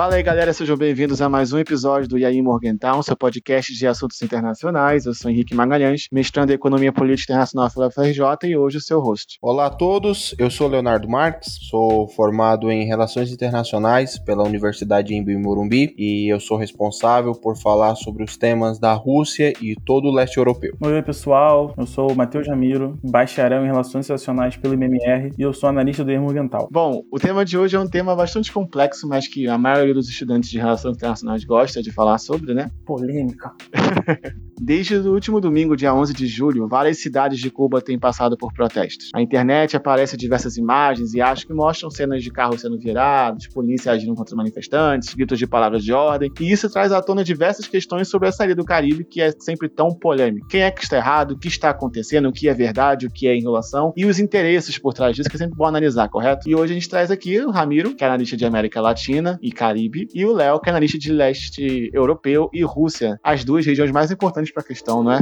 Fala aí, galera, sejam bem-vindos a mais um episódio do Yaí Morgentown, seu podcast de assuntos internacionais. Eu sou Henrique Magalhães, mestrando em Economia Política Internacional pela FRJ e hoje o seu host. Olá a todos, eu sou Leonardo Marques, sou formado em Relações Internacionais pela Universidade Embi Morumbi e eu sou responsável por falar sobre os temas da Rússia e todo o leste europeu. Oi, pessoal, eu sou o Matheus Jamiro, bacharel em Relações Internacionais pelo IMMR e eu sou analista do Morgental. Bom, o tema de hoje é um tema bastante complexo, mas que a maioria dos estudantes de Relações Internacionais gosta de falar sobre, né? Polêmica. Desde o último domingo, dia 11 de julho, várias cidades de Cuba têm passado por protestos. A internet aparece diversas imagens e acho que mostram cenas de carros sendo virados, polícia agindo contra os manifestantes, gritos de palavras de ordem, e isso traz à tona diversas questões sobre a saída do Caribe, que é sempre tão polêmica. Quem é que está errado, o que está acontecendo, o que é verdade, o que é enrolação, e os interesses por trás disso, que é sempre bom analisar, correto? E hoje a gente traz aqui o Ramiro, que é analista de América Latina e Caribe, e o Léo, que é analista de leste europeu e Rússia, as duas regiões mais importantes para a questão, não é?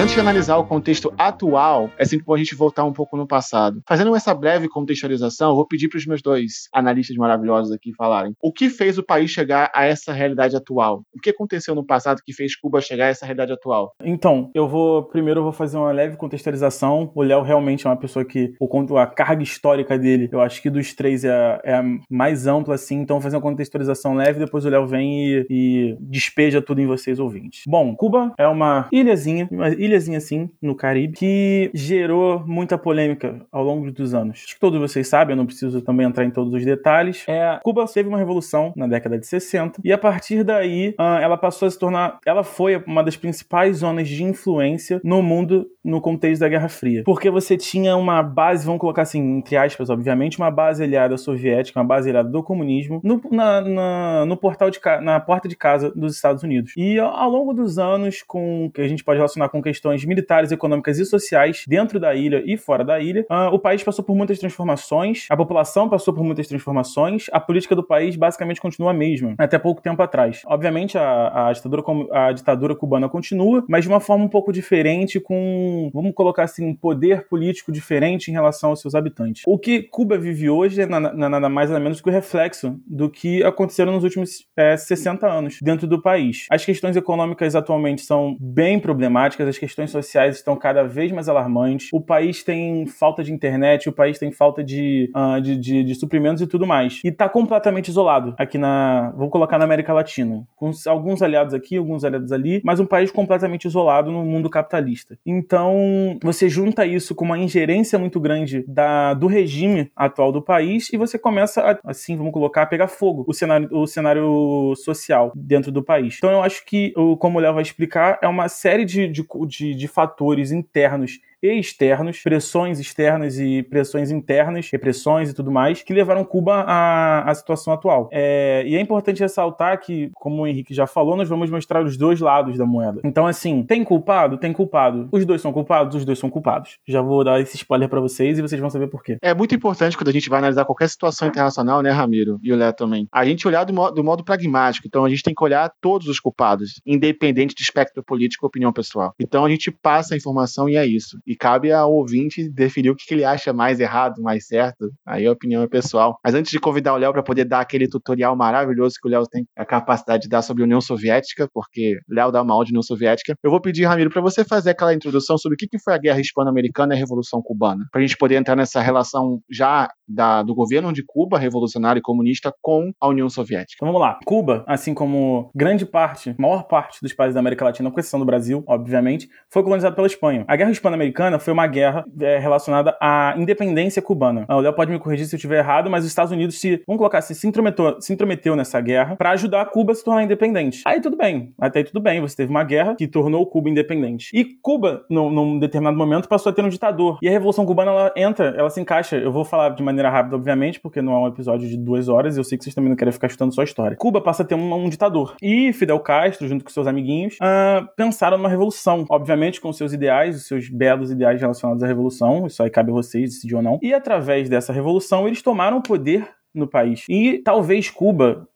Antes de analisar o contexto atual, é sempre bom a gente voltar um pouco no passado. Fazendo essa breve contextualização, eu vou pedir para os meus dois analistas maravilhosos aqui falarem. O que fez o país chegar a essa realidade atual? O que aconteceu no passado que fez Cuba chegar a essa realidade atual? Então, eu vou primeiro eu vou fazer uma leve contextualização. O Léo realmente é uma pessoa que o a carga histórica dele, eu acho que dos três é, é a mais ampla assim. Então, vou fazer uma contextualização leve, depois o Léo vem e, e despeja tudo em vocês ouvintes. Bom, Cuba é uma ilhazinha, uma ilha ilhazinha assim, no Caribe, que gerou muita polêmica ao longo dos anos. Acho que todos vocês sabem, eu não preciso também entrar em todos os detalhes. É, Cuba teve uma revolução na década de 60 e a partir daí uh, ela passou a se tornar, ela foi uma das principais zonas de influência no mundo no contexto da Guerra Fria. Porque você tinha uma base, vamos colocar assim, entre aspas, obviamente, uma base aliada soviética, uma base aliada do comunismo, no, na, na, no portal de na porta de casa dos Estados Unidos. E ao longo dos anos, com que a gente pode relacionar com questões questões militares, econômicas e sociais dentro da ilha e fora da ilha. Uh, o país passou por muitas transformações, a população passou por muitas transformações, a política do país basicamente continua a mesma, até pouco tempo atrás. Obviamente, a, a, ditadura, a ditadura cubana continua, mas de uma forma um pouco diferente, com, vamos colocar assim, um poder político diferente em relação aos seus habitantes. O que Cuba vive hoje é nada mais nada menos que o reflexo do que aconteceram nos últimos é, 60 anos dentro do país. As questões econômicas atualmente são bem problemáticas, as questões sociais estão cada vez mais alarmantes. O país tem falta de internet, o país tem falta de, uh, de, de, de, suprimentos e tudo mais. E está completamente isolado aqui na. Vou colocar na América Latina. Com alguns aliados aqui, alguns aliados ali, mas um país completamente isolado no mundo capitalista. Então, você junta isso com uma ingerência muito grande da, do regime atual do país e você começa, a, assim, vamos colocar, a pegar fogo o cenário, o cenário social dentro do país. Então, eu acho que, como o Léo vai explicar, é uma série de, de, de de, fatores internos e externos, pressões externas e pressões internas, repressões e tudo mais, que levaram Cuba à, à situação atual. É, e é importante ressaltar que, como o Henrique já falou, nós vamos mostrar os dois lados da moeda. Então, assim, tem culpado? Tem culpado. Os dois são culpados? Os dois são culpados. Já vou dar esse spoiler para vocês e vocês vão saber por quê. É muito importante quando a gente vai analisar qualquer situação internacional, né, Ramiro? E o Léo também. A gente olhar do modo, do modo pragmático. Então, a gente tem que olhar todos os culpados, independente de espectro político ou opinião pessoal. Então, a gente passa a informação e é isso e cabe ao ouvinte definir o que, ele acha mais errado, mais certo. Aí a opinião é pessoal. Mas antes de convidar o Léo para poder dar aquele tutorial maravilhoso que o Léo tem a capacidade de dar sobre a União Soviética, porque Léo dá uma aula de União Soviética, eu vou pedir, Ramiro, para você fazer aquela introdução sobre o que, foi a Guerra Hispano-Americana e a Revolução Cubana, para a gente poder entrar nessa relação já da, do governo de Cuba, revolucionário e comunista, com a União Soviética. Então vamos lá. Cuba, assim como grande parte, maior parte dos países da América Latina, com exceção do Brasil, obviamente, foi colonizado pela Espanha. A Guerra Hispano-Americana foi uma guerra é, relacionada à independência cubana. O Léo pode me corrigir se eu estiver errado, mas os Estados Unidos se, vamos colocar assim, se intrometeu, se intrometeu nessa guerra para ajudar Cuba a se tornar independente. Aí tudo bem, até aí tudo bem, você teve uma guerra que tornou Cuba independente. E Cuba, num, num determinado momento, passou a ter um ditador. E a Revolução Cubana, ela entra, ela se encaixa. Eu vou falar de maneira rápida, obviamente, porque não é um episódio de duas horas, e eu sei que vocês também não querem ficar chutando sua história. Cuba passa a ter um, um ditador. E Fidel Castro, junto com seus amiguinhos, uh, pensaram numa revolução. Obviamente, com seus ideais, os seus belos ideais relacionados à revolução isso aí cabe a vocês decidir ou não. E através dessa revolução, eles tomaram o poder no país. E talvez Cuba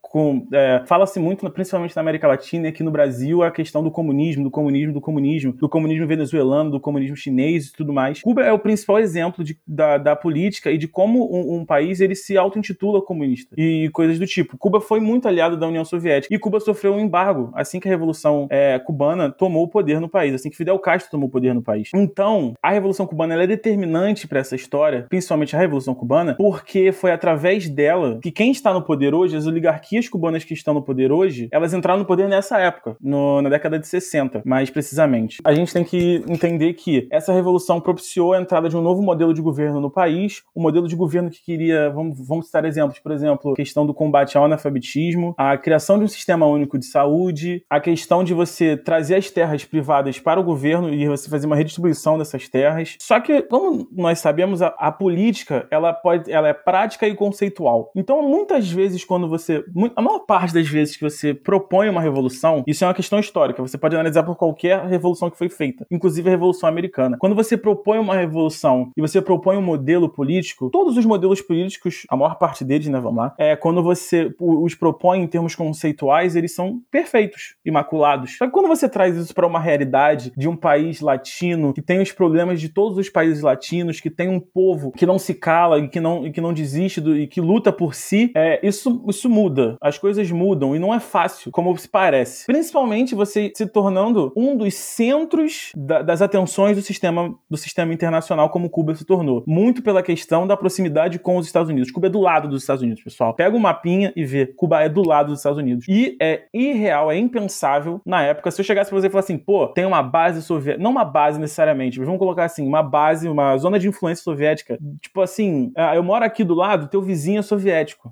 é, fala-se muito, principalmente na América Latina e aqui no Brasil, a questão do comunismo, do comunismo, do comunismo, do comunismo venezuelano, do comunismo chinês e tudo mais. Cuba é o principal exemplo de, da, da política e de como um, um país ele se auto-intitula comunista e coisas do tipo. Cuba foi muito aliado da União Soviética e Cuba sofreu um embargo assim que a Revolução é, Cubana tomou o poder no país, assim que Fidel Castro tomou o poder no país. Então, a Revolução Cubana é determinante para essa história, principalmente a Revolução Cubana, porque foi através dela que quem está no poder hoje, as oligarquias cubanas que estão no poder hoje, elas entraram no poder nessa época, no, na década de 60, mais precisamente. A gente tem que entender que essa revolução propiciou a entrada de um novo modelo de governo no país, um modelo de governo que queria, vamos, vamos citar exemplos, por exemplo, a questão do combate ao analfabetismo, a criação de um sistema único de saúde, a questão de você trazer as terras privadas para o governo e você fazer uma redistribuição dessas terras. Só que, como nós sabemos, a, a política ela pode, ela é prática e conceitual. Então, muitas vezes, quando você, a maior parte das vezes que você propõe uma revolução, isso é uma questão histórica. Você pode analisar por qualquer revolução que foi feita, inclusive a Revolução Americana. Quando você propõe uma revolução e você propõe um modelo político, todos os modelos políticos, a maior parte deles, né, vamos lá, é quando você os propõe em termos conceituais, eles são perfeitos, imaculados. Só que quando você traz isso para uma realidade de um país latino que tem os problemas de todos os países latinos, que tem um povo que não se cala e que não, e que não desiste do, e que luta por si, é, isso, isso muda as coisas mudam e não é fácil, como se parece. Principalmente você se tornando um dos centros da, das atenções do sistema, do sistema internacional, como Cuba se tornou. Muito pela questão da proximidade com os Estados Unidos. Cuba é do lado dos Estados Unidos, pessoal. Pega o um mapinha e vê. Cuba é do lado dos Estados Unidos. E é irreal, é impensável na época. Se eu chegasse pra você e falasse assim, pô, tem uma base soviética. Não uma base necessariamente, mas vamos colocar assim, uma base, uma zona de influência soviética. Tipo assim, ah, eu moro aqui do lado, teu vizinho é soviético,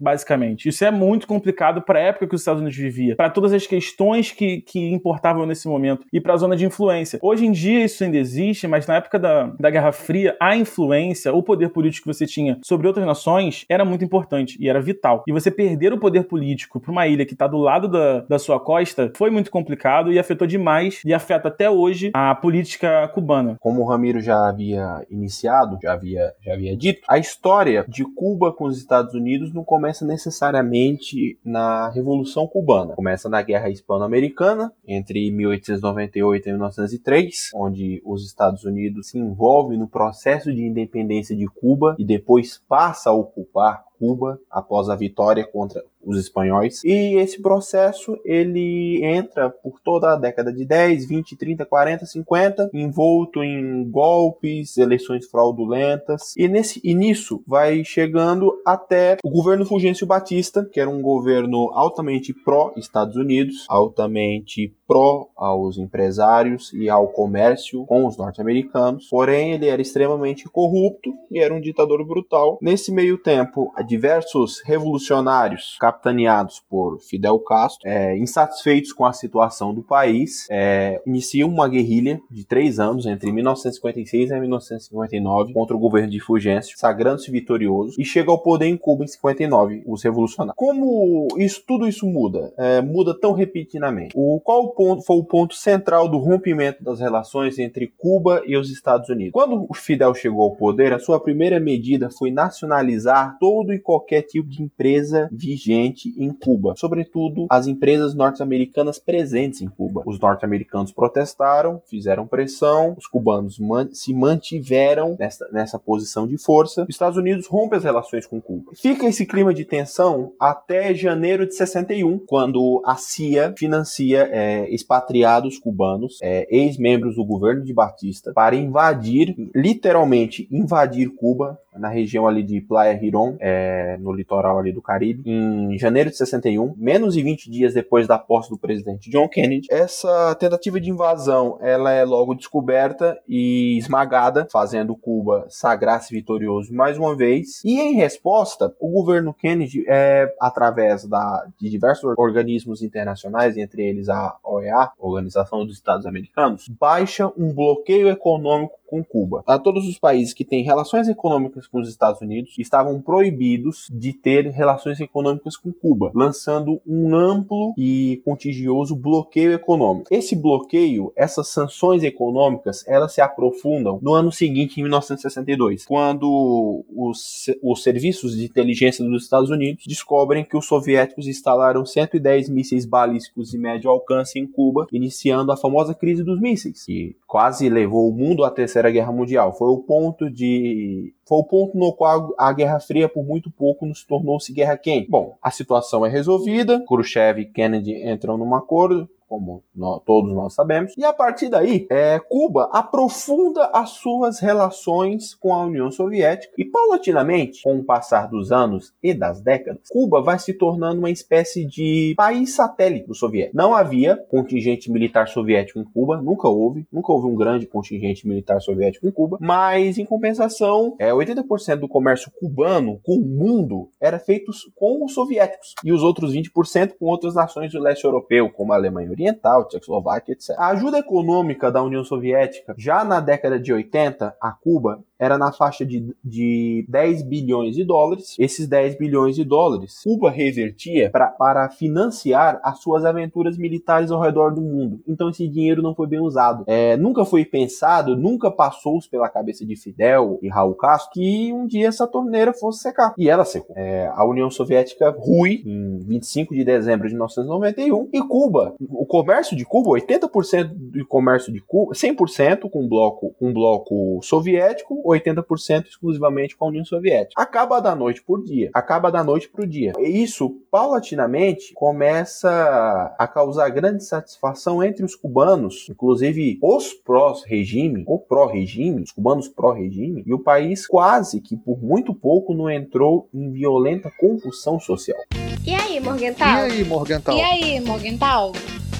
basicamente. Isso é muito complicado para a época que os Estados Unidos vivia, para todas as questões que, que importavam nesse momento e para a zona de influência. Hoje em dia isso ainda existe, mas na época da, da Guerra Fria, a influência, o poder político que você tinha sobre outras nações era muito importante e era vital. E você perder o poder político para uma ilha que está do lado da, da sua costa foi muito complicado e afetou demais e afeta até hoje a política cubana. Como o Ramiro já havia iniciado, já havia, já havia dito, a história de Cuba com os Estados Unidos não começa necessariamente na Revolução Cubana. Começa na Guerra Hispano-Americana, entre 1898 e 1903, onde os Estados Unidos se envolvem no processo de independência de Cuba e depois passa a ocupar Cuba após a vitória contra os espanhóis. E esse processo ele entra por toda a década de 10, 20, 30, 40, 50, envolto em golpes, eleições fraudulentas. E nesse nisso vai chegando até o governo Fulgêncio Batista, que era um governo altamente pró Estados Unidos, altamente pró aos empresários e ao comércio com os norte-americanos. Porém, ele era extremamente corrupto e era um ditador brutal. Nesse meio tempo, diversos revolucionários capitaneados por Fidel Castro, é, insatisfeitos com a situação do país, é, iniciam uma guerrilha de três anos, entre 1956 e 1959, contra o governo de Fulgêncio, sagrando-se vitorioso, e chega ao poder em Cuba em 59, os revolucionários. Como isso, tudo isso muda? É, muda tão repentinamente. O, qual o ponto, foi o ponto central do rompimento das relações entre Cuba e os Estados Unidos? Quando o Fidel chegou ao poder, a sua primeira medida foi nacionalizar todo e qualquer tipo de empresa vigente em Cuba, sobretudo as empresas norte-americanas presentes em Cuba. Os norte-americanos protestaram, fizeram pressão, os cubanos man se mantiveram nessa, nessa posição de força. Os Estados Unidos rompe as relações com Cuba. Fica esse clima de tensão até janeiro de 61, quando a CIA financia é, expatriados cubanos, é, ex-membros do governo de Batista, para invadir, literalmente invadir Cuba, na região ali de Playa Girón, é, no litoral ali do Caribe, em janeiro de 61, menos de 20 dias depois da posse do presidente John Kennedy. Essa tentativa de invasão, ela é logo descoberta e esmagada, fazendo Cuba sagrar-se vitorioso mais uma vez. E em resposta, o governo Kennedy, é, através da, de diversos organismos internacionais, entre eles a OEA, Organização dos Estados Americanos, baixa um bloqueio econômico com Cuba. A todos os países que têm relações econômicas com os Estados Unidos estavam proibidos de ter relações econômicas com Cuba, lançando um amplo e contigioso bloqueio econômico. Esse bloqueio, essas sanções econômicas, elas se aprofundam no ano seguinte, em 1962, quando os, os serviços de inteligência dos Estados Unidos descobrem que os soviéticos instalaram 110 mísseis balísticos de médio alcance em Cuba, iniciando a famosa crise dos mísseis, que quase levou o mundo à Terceira Guerra Mundial. Foi o ponto de foi o ponto no qual a Guerra Fria por muito pouco nos tornou-se guerra quente. Bom, a situação é resolvida, Khrushchev e Kennedy entram num acordo, como nós, todos nós sabemos. E a partir daí, é, Cuba aprofunda as suas relações com a União Soviética e, paulatinamente, com o passar dos anos e das décadas, Cuba vai se tornando uma espécie de país satélite do soviético. Não havia contingente militar soviético em Cuba, nunca houve, nunca houve um grande contingente militar soviético em Cuba, mas em compensação, é, 80% do comércio cubano com o mundo era feito com os soviéticos e os outros 20% com outras nações do leste europeu, como a Alemanha Oriental, Tchecoslováquia, etc. A ajuda econômica da União Soviética, já na década de 80, a Cuba, era na faixa de, de 10 bilhões de dólares. Esses 10 bilhões de dólares, Cuba revertia pra, para financiar as suas aventuras militares ao redor do mundo. Então esse dinheiro não foi bem usado. É, nunca foi pensado, nunca passou pela cabeça de Fidel e Raul Castro que um dia essa torneira fosse secar. E ela secou. É, a União Soviética rui em 25 de dezembro de 1991 e Cuba, o comércio de Cuba, 80% do comércio de Cuba, 100% com um bloco, um bloco soviético, 80% exclusivamente com a União Soviética. Acaba da noite por dia. Acaba da noite para o dia. E isso, paulatinamente, começa a causar grande satisfação entre os cubanos, inclusive os pró-regime, ou pró-regime, os cubanos pró-regime, e o país quase que por muito pouco não entrou em violenta confusão social. E aí, Morgental? E aí, Morgental? E aí, Morgental?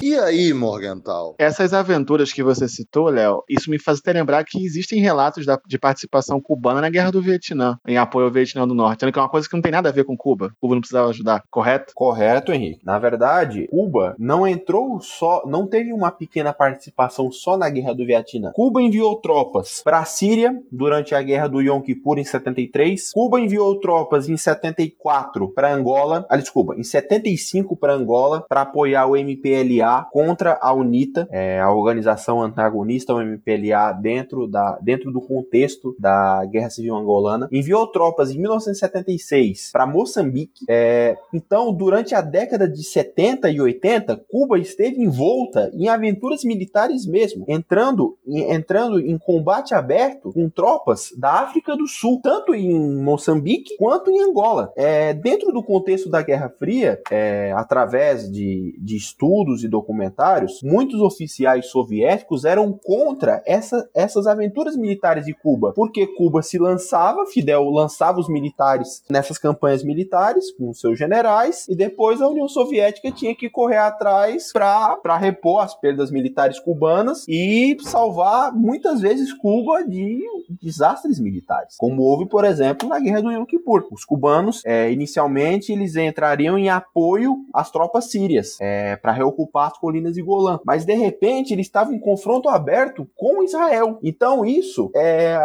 E aí, Morgental? Essas aventuras que você citou, Léo, isso me faz até lembrar que existem relatos da, de participação cubana na Guerra do Vietnã, em apoio ao Vietnã do Norte, sendo que é uma coisa que não tem nada a ver com Cuba. Cuba não precisava ajudar, correto? Correto, Henrique. Na verdade, Cuba não entrou só, não teve uma pequena participação só na Guerra do Vietnã. Cuba enviou tropas para a Síria durante a Guerra do Yom Kippur em 73. Cuba enviou tropas em 74 para Angola, ah, desculpa, em 75 para Angola para apoiar o MPLA contra a UNITA, é, a organização antagonista, o MPLA, dentro, da, dentro do contexto da Guerra Civil Angolana. Enviou tropas em 1976 para Moçambique. É, então, durante a década de 70 e 80, Cuba esteve envolta em aventuras militares mesmo, entrando, entrando em combate aberto com tropas da África do Sul, tanto em Moçambique quanto em Angola. É, dentro do contexto da Guerra Fria, é, através de, de estudos e documentários, muitos oficiais soviéticos eram contra essa, essas aventuras militares de Cuba, porque Cuba se lançava, Fidel lançava os militares nessas campanhas militares com seus generais, e depois a União Soviética tinha que correr atrás para repor as perdas militares cubanas e salvar muitas vezes Cuba de desastres militares, como houve, por exemplo, na Guerra do Yom Kippur. Os cubanos, é, inicialmente, eles entrariam em apoio às tropas sírias é, para reocupar as colinas de Golã. Mas de repente ele estava em confronto aberto com Israel. Então isso é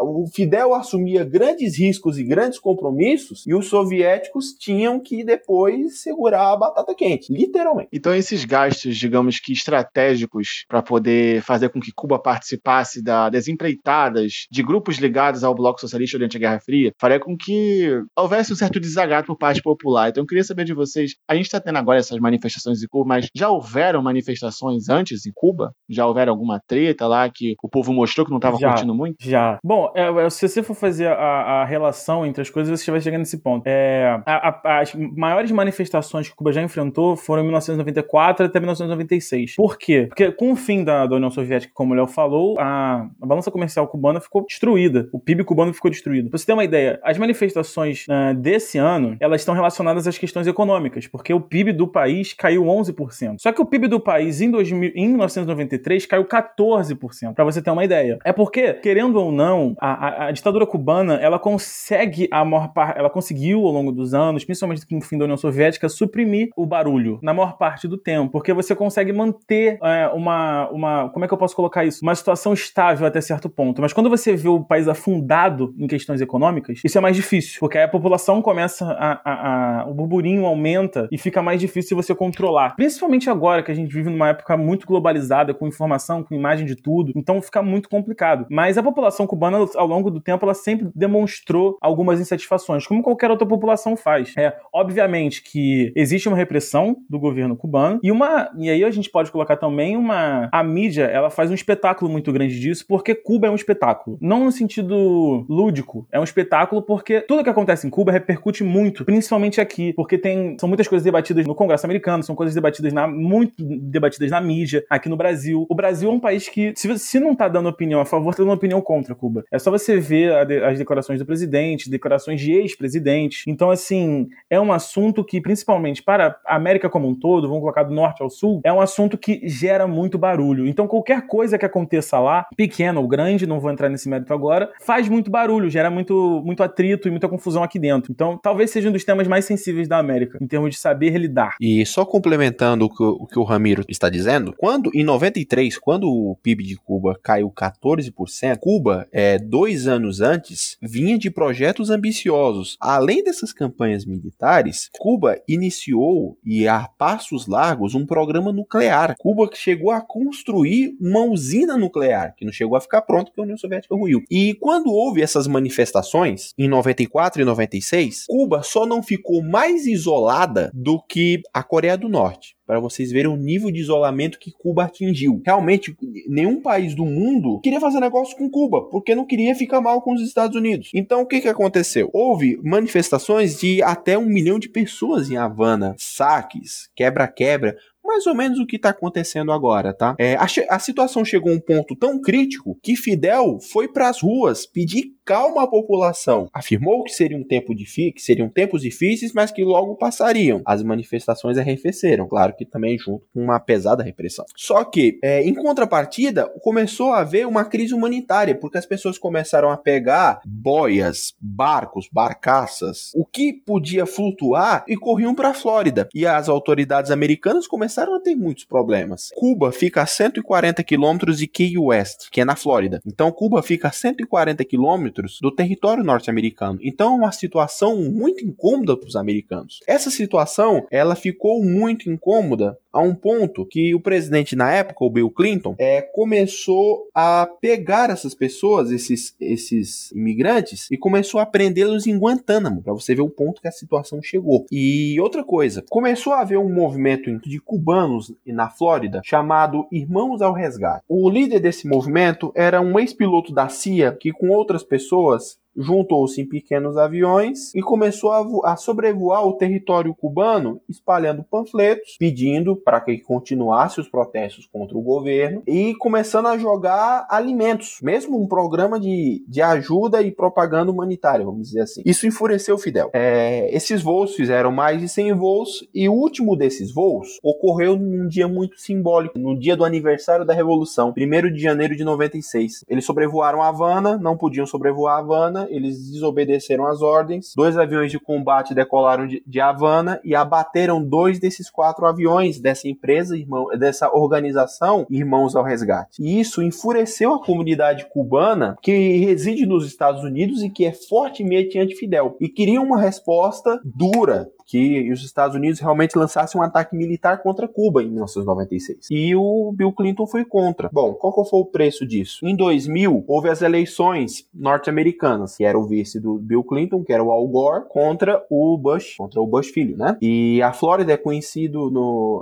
o Fidel assumia grandes riscos e grandes compromissos e os soviéticos tinham que depois segurar a batata quente, literalmente. Então esses gastos, digamos que estratégicos para poder fazer com que Cuba participasse da, das empreitadas de grupos ligados ao bloco socialista durante a Guerra Fria, faria com que houvesse um certo desagrado por parte popular. Então eu queria saber de vocês, a gente está tendo agora essas manifestações em Cuba, mas já houveram manifestações antes em Cuba? Já houveram alguma treta lá que o povo mostrou que não estava curtindo muito? Já. Bom, é, é, se você for fazer a, a, relação entre as coisas, você vai chegar nesse ponto. É, a, as maiores manifestações que Cuba já enfrentou foram em 1994 até 1996. Por quê? Porque com o fim da, da União Soviética, como o Léo falou, a, a, balança comercial cubana ficou destruída. O PIB cubano ficou destruído. Pra você ter uma ideia, as manifestações uh, desse ano, elas estão relacionadas às questões econômicas, porque o PIB do país caiu 11%. Só que o PIB do país em, 2000, em 1993 caiu 14%, para você ter uma ideia. É porque, querendo ou não, a, a, ditadura cubana, ela consegue a maior parte, ela conseguiu ao longo dos anos, principalmente com o fim da União Soviética, suprimir o barulho na maior parte do tempo, porque você consegue manter é, uma, uma, como é que eu posso colocar isso? Uma situação estável até certo ponto. Mas quando você vê o país afundado em questões econômicas, isso é mais difícil, porque a população começa a, a, a o burburinho aumenta e fica mais difícil você controlar. Principalmente agora que a gente vive numa época muito globalizada, com informação, com imagem de tudo, então fica muito complicado. Mas a população cubana, ao longo do tempo, ela sempre demonstrou algumas insatisfações, como qualquer outra população faz. É, obviamente que existe uma repressão do governo cubano e uma e aí a gente pode colocar também uma a mídia, ela faz um espetáculo muito grande disso, porque Cuba é um espetáculo. Não no sentido lúdico, é um espetáculo porque tudo que acontece em Cuba repercute muito, principalmente aqui, porque tem são muitas coisas debatidas no Congresso americano, são coisas debatidas na muito debatidas na mídia, aqui no Brasil. O Brasil é um país que se, se não tá dando opinião a favor, tá dando opinião contra Cuba. É só você ver de, as declarações do presidente, declarações de ex-presidentes. Então, assim, é um assunto que, principalmente para a América como um todo, vamos colocar do norte ao sul, é um assunto que gera muito barulho. Então, qualquer coisa que aconteça lá, pequena ou grande, não vou entrar nesse mérito agora, faz muito barulho, gera muito, muito atrito e muita confusão aqui dentro. Então, talvez seja um dos temas mais sensíveis da América, em termos de saber lidar. E só complementando o que o, que o Ramiro está dizendo, quando em 93, quando o PIB de Cuba caiu 14%, Cuba, é, dois anos antes, vinha de projetos ambiciosos. Além dessas campanhas militares, Cuba iniciou, e a passos largos, um programa nuclear. Cuba chegou a construir uma usina nuclear, que não chegou a ficar pronto porque a União Soviética ruiu. E quando houve essas manifestações, em 94 e 96, Cuba só não ficou mais isolada do que a Coreia do Norte para vocês verem o nível de isolamento que Cuba atingiu. Realmente, nenhum país do mundo queria fazer negócio com Cuba, porque não queria ficar mal com os Estados Unidos. Então, o que, que aconteceu? Houve manifestações de até um milhão de pessoas em Havana, saques, quebra-quebra, mais ou menos o que está acontecendo agora, tá? É, a, a, situação chegou a um ponto tão crítico que Fidel foi para as ruas pedir calma à população. Afirmou que seria um tempo difícil, que seriam tempos difíceis, mas que logo passariam. As manifestações arrefeceram, claro que também junto com uma pesada repressão. Só que, é, em contrapartida, começou a haver uma crise humanitária, porque as pessoas começaram a pegar boias, barcos, barcaças, o que podia flutuar e corriam para a Flórida. E as autoridades americanas começaram a ter muitos problemas. Cuba fica a 140 quilômetros de Key West, que é na Flórida. Então, Cuba fica a 140 quilômetros quilômetros do território norte-americano. Então é uma situação muito incômoda para os americanos. Essa situação ela ficou muito incômoda a um ponto que o presidente na época, o Bill Clinton, é, começou a pegar essas pessoas, esses, esses imigrantes, e começou a prendê-los em Guantánamo, para você ver o ponto que a situação chegou. E outra coisa, começou a haver um movimento de cubanos na Flórida chamado Irmãos ao Resgate. O líder desse movimento era um ex-piloto da CIA que, com outras pessoas, pessoas juntou-se em pequenos aviões e começou a, a, sobrevoar o território cubano, espalhando panfletos, pedindo para que continuasse os protestos contra o governo e começando a jogar alimentos, mesmo um programa de, de ajuda e propaganda humanitária, vamos dizer assim. Isso enfureceu Fidel. É, esses voos fizeram mais de 100 voos e o último desses voos ocorreu num dia muito simbólico, no dia do aniversário da Revolução, 1 de janeiro de 96. Eles sobrevoaram Havana, não podiam sobrevoar Havana Havana, eles desobedeceram as ordens. Dois aviões de combate decolaram de, de Havana e abateram dois desses quatro aviões dessa empresa, irmão, dessa organização Irmãos ao Resgate. E isso enfureceu a comunidade cubana que reside nos Estados Unidos e que é fortemente anti-Fidel e queria uma resposta dura, que os Estados Unidos realmente lançassem um ataque militar contra Cuba em 1996. E o Bill Clinton foi contra. Bom, qual foi o preço disso? Em 2000, houve as eleições norte-americanas, que era o vice do Bill Clinton, que era o Al Gore, contra o Bush, contra o Bush filho, né? E a Flórida é conhecido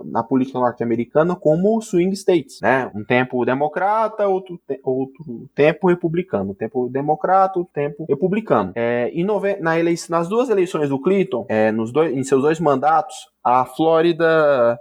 na política norte-americana como swing states, né? Um tempo democrata, outro, te, outro tempo republicano. Tempo democrata, outro tempo republicano. É, e na eleição, nas duas eleições do Clinton, é, nos dois em seus dois mandatos, a Flórida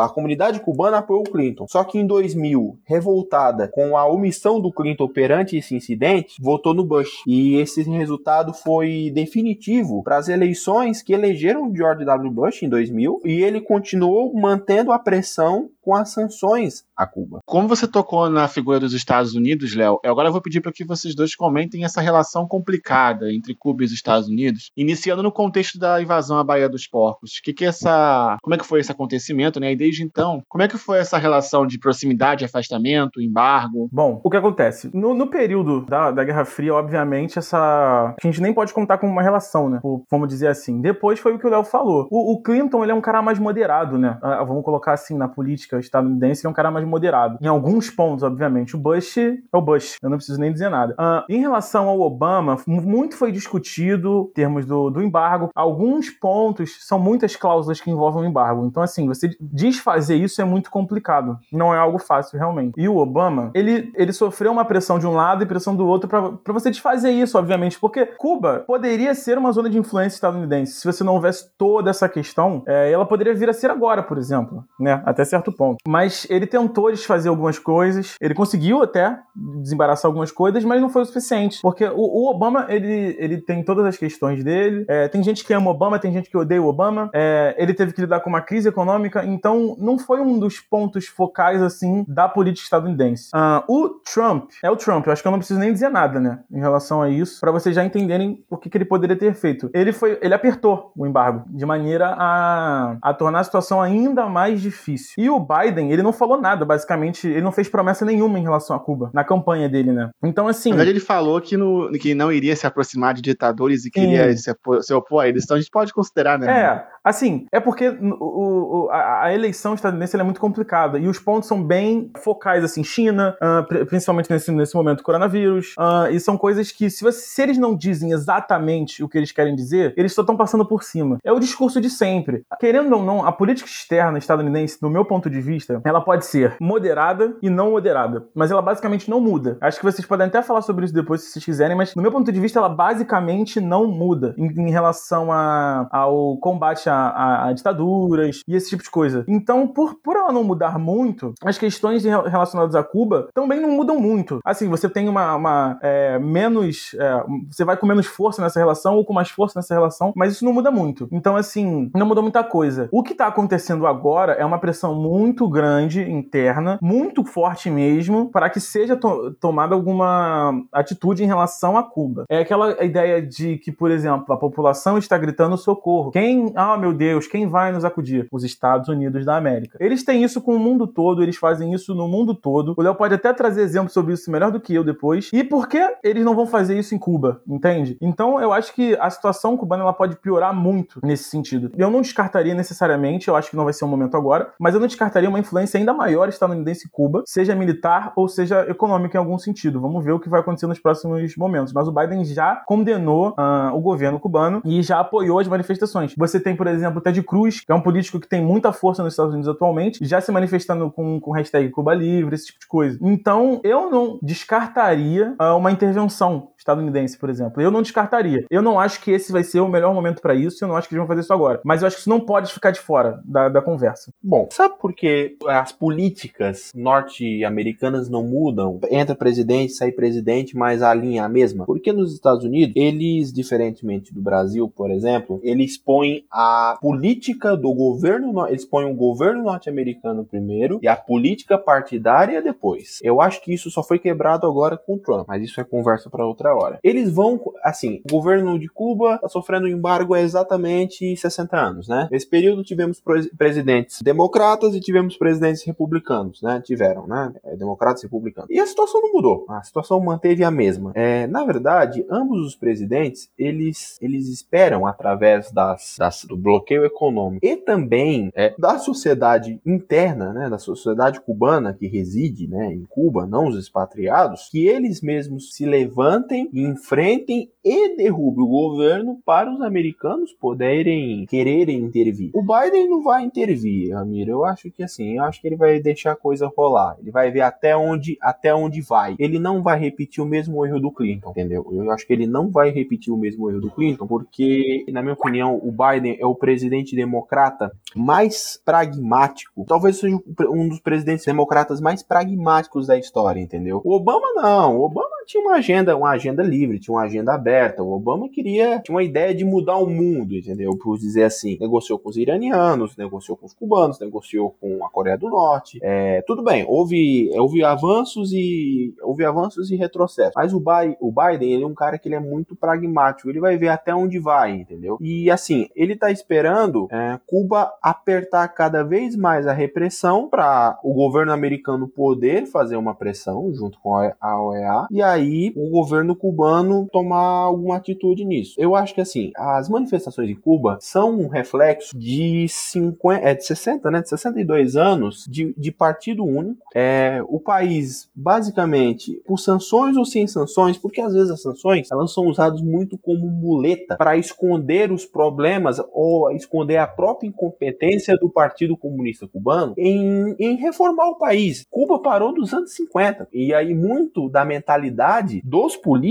A comunidade cubana apoiou o Clinton. Só que em 2000, revoltada com a omissão do Clinton perante esse incidente, votou no Bush. E esse resultado foi definitivo para as eleições que elegeram George W. Bush em 2000 e ele continuou mantendo a pressão com as sanções a Cuba. Como você tocou na figura dos Estados Unidos, Léo, agora eu vou pedir para que vocês dois comentem essa relação complicada entre Cuba e os Estados Unidos, iniciando no contexto da invasão à Baía dos Porcos. Que que é essa, como é que foi esse acontecimento, né? E desde então, como é que foi essa relação de proximidade, afastamento, embargo? Bom, o que acontece? No, no período da, da Guerra Fria, obviamente, essa a gente nem pode contar com uma relação, né? Vamos dizer assim. Depois foi o que o Léo falou. O, o Clinton, ele é um cara mais moderado, né? Ah, vamos colocar assim na política política estadunidense, ele é um cara mais moderado. Em alguns pontos, obviamente. O Bush é o Bush, eu não preciso nem dizer nada. Uh, em relação ao Obama, muito foi discutido em termos do, do embargo. Alguns pontos são muitas cláusulas que envolvem o embargo. Então, assim, você desfazer isso é muito complicado. Não é algo fácil, realmente. E o Obama, ele, ele sofreu uma pressão de um lado e pressão do outro para você desfazer isso, obviamente. Porque Cuba poderia ser uma zona de influência estadunidense se você não houvesse toda essa questão. É, ela poderia vir a ser agora, por exemplo, né? Até certo ponto ponto. Mas ele tentou desfazer algumas coisas, ele conseguiu até desembaraçar algumas coisas, mas não foi o suficiente. Porque o, o Obama, ele, ele tem todas as questões dele. É, tem gente que ama o Obama, tem gente que odeia o Obama. É, ele teve que lidar com uma crise econômica, então não foi um dos pontos focais, assim, da política estadunidense. Uh, o Trump, é o Trump, eu acho que eu não preciso nem dizer nada, né, em relação a isso, para vocês já entenderem o que, que ele poderia ter feito. Ele foi, ele apertou o embargo de maneira a, a tornar a situação ainda mais difícil. E o Biden, ele não falou nada, basicamente, ele não fez promessa nenhuma em relação a Cuba, na campanha dele, né? Então, assim. Na verdade, ele falou que, no, que não iria se aproximar de ditadores e queria se, se opor a eles. Então a gente pode considerar, né? É, assim, é porque o, o a, a, eleição estadunidense é muito complicada e os pontos são bem focais, assim, China, uh, principalmente nesse, nesse momento, coronavírus, uh, e são coisas que, se, você, se eles não dizem exatamente o que eles querem dizer, eles só estão passando por cima. É o discurso de sempre. Querendo ou não, a política externa estadunidense, no meu ponto de vista, ela pode ser moderada e não moderada, mas ela basicamente não muda. Acho que vocês podem até falar sobre isso depois se vocês quiserem, mas no meu ponto de vista ela basicamente não muda em, em relação a, ao combate a, a, a, ditaduras e esse tipo de coisa. Então, por, por ela não mudar muito, as questões relacionadas a Cuba também não mudam muito. Assim, você tem uma, uma é, menos, é, você vai com menos força nessa relação ou com mais força nessa relação, mas isso não muda muito. Então, assim, não mudou muita coisa. O que está acontecendo agora é uma pressão muito grande interna, muito forte mesmo, para que seja to tomada alguma atitude em relação a Cuba. É aquela ideia de que, por exemplo, a população está gritando socorro. Quem, ah, meu Deus, quem vai nos acudir? Os Estados Unidos da América. Eles têm isso com o mundo todo, eles fazem isso no mundo todo. O Léo pode até trazer exemplos sobre isso melhor do que eu depois. E por que eles não vão fazer isso em Cuba? Entende? Então eu acho que a situação cubana ela pode piorar muito nesse sentido. Eu não descartaria necessariamente, eu acho que não vai ser o momento agora, mas eu não descartaria uma influência ainda maior estadunidense em Cuba, seja militar ou seja econômica em algum sentido. Vamos ver o que vai acontecer nos próximos momentos. Mas o Biden já condenou uh, o governo cubano e já apoiou as manifestações. Você tem, por exemplo, o Ted Cruz, que é um político que tem muita força nos Estados Unidos atualmente, já se manifestando com, com hashtag Cuba Livre, esse tipo de coisa. Então, eu não descartaria uh, uma intervenção estadunidense, por exemplo. Eu não descartaria. Eu não acho que esse vai ser o melhor momento para isso, eu não acho que eles vão fazer isso agora. Mas eu acho que isso não pode ficar de fora da, da conversa. Bom, sabe por que as políticas norte-americanas não mudam? Entra presidente, sai presidente, mas a linha é a mesma? Porque nos Estados Unidos, eles, diferentemente do Brasil, por exemplo, eles põem a política do governo, eles põem o governo norte-americano primeiro e a política partidária depois. Eu acho que isso só foi quebrado agora com o Trump, mas isso é conversa para outra hora. Eles vão, assim, o governo de Cuba está sofrendo um embargo há exatamente 60 anos, né? Nesse período tivemos presidentes democratas e tivemos presidentes republicanos, né? Tiveram, né? É, democratas e republicanos. E a situação não mudou. A situação manteve a mesma. É, na verdade, ambos os presidentes, eles, eles esperam através das, das do bloqueio econômico e também é, da sociedade interna, né? Da sociedade cubana que reside, né? Em Cuba, não os expatriados, que eles mesmos se levantem enfrentem e derrubem o governo para os americanos poderem quererem intervir. O Biden não vai intervir, Ramiro. Eu acho que assim, eu acho que ele vai deixar a coisa rolar. Ele vai ver até onde, até onde vai. Ele não vai repetir o mesmo erro do Clinton, entendeu? Eu acho que ele não vai repetir o mesmo erro do Clinton, porque, na minha opinião, o Biden é o presidente democrata mais pragmático. Talvez seja um dos presidentes democratas mais pragmáticos da história, entendeu? O Obama não. O Obama tinha uma agenda, uma agenda livre, tinha uma agenda aberta. O Obama queria, tinha uma ideia de mudar o mundo, entendeu? Por dizer assim, negociou com os iranianos, negociou com os cubanos, negociou com a Coreia do Norte. É, tudo bem, houve, houve avanços e houve avanços e retrocessos. Mas o, Biden, o Biden, ele é um cara que ele é muito pragmático. Ele vai ver até onde vai, entendeu? E assim, ele tá esperando é, Cuba apertar cada vez mais a repressão para o governo americano poder fazer uma pressão junto com a OEA e aí o governo cubano tomar alguma atitude nisso. Eu acho que assim, as manifestações em Cuba são um reflexo de 50, é de 60, né, de 62 anos de, de partido único. É, o país basicamente por sanções ou sem sanções, porque às vezes as sanções elas são usadas muito como muleta para esconder os problemas ou esconder a própria incompetência do Partido Comunista Cubano em, em reformar o país. Cuba parou dos anos 50 e aí muito da mentalidade dos políticos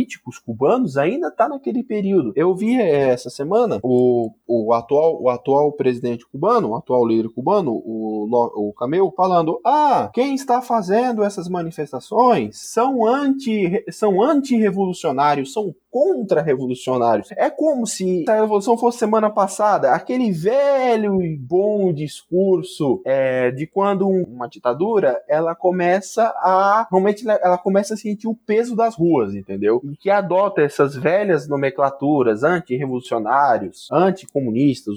cubanos ainda está naquele período. Eu vi é, essa semana o, o, atual, o atual presidente cubano, o atual líder cubano, o, o Cameu, falando: ah, quem está fazendo essas manifestações são anti são anti-revolucionários, são contra-revolucionários. É como se a revolução fosse semana passada, aquele velho e bom discurso é, de quando uma ditadura ela começa a realmente ela começa a sentir o peso das ruas, entendeu? E que adota essas velhas nomenclaturas anti-revolucionários, anticomunistas,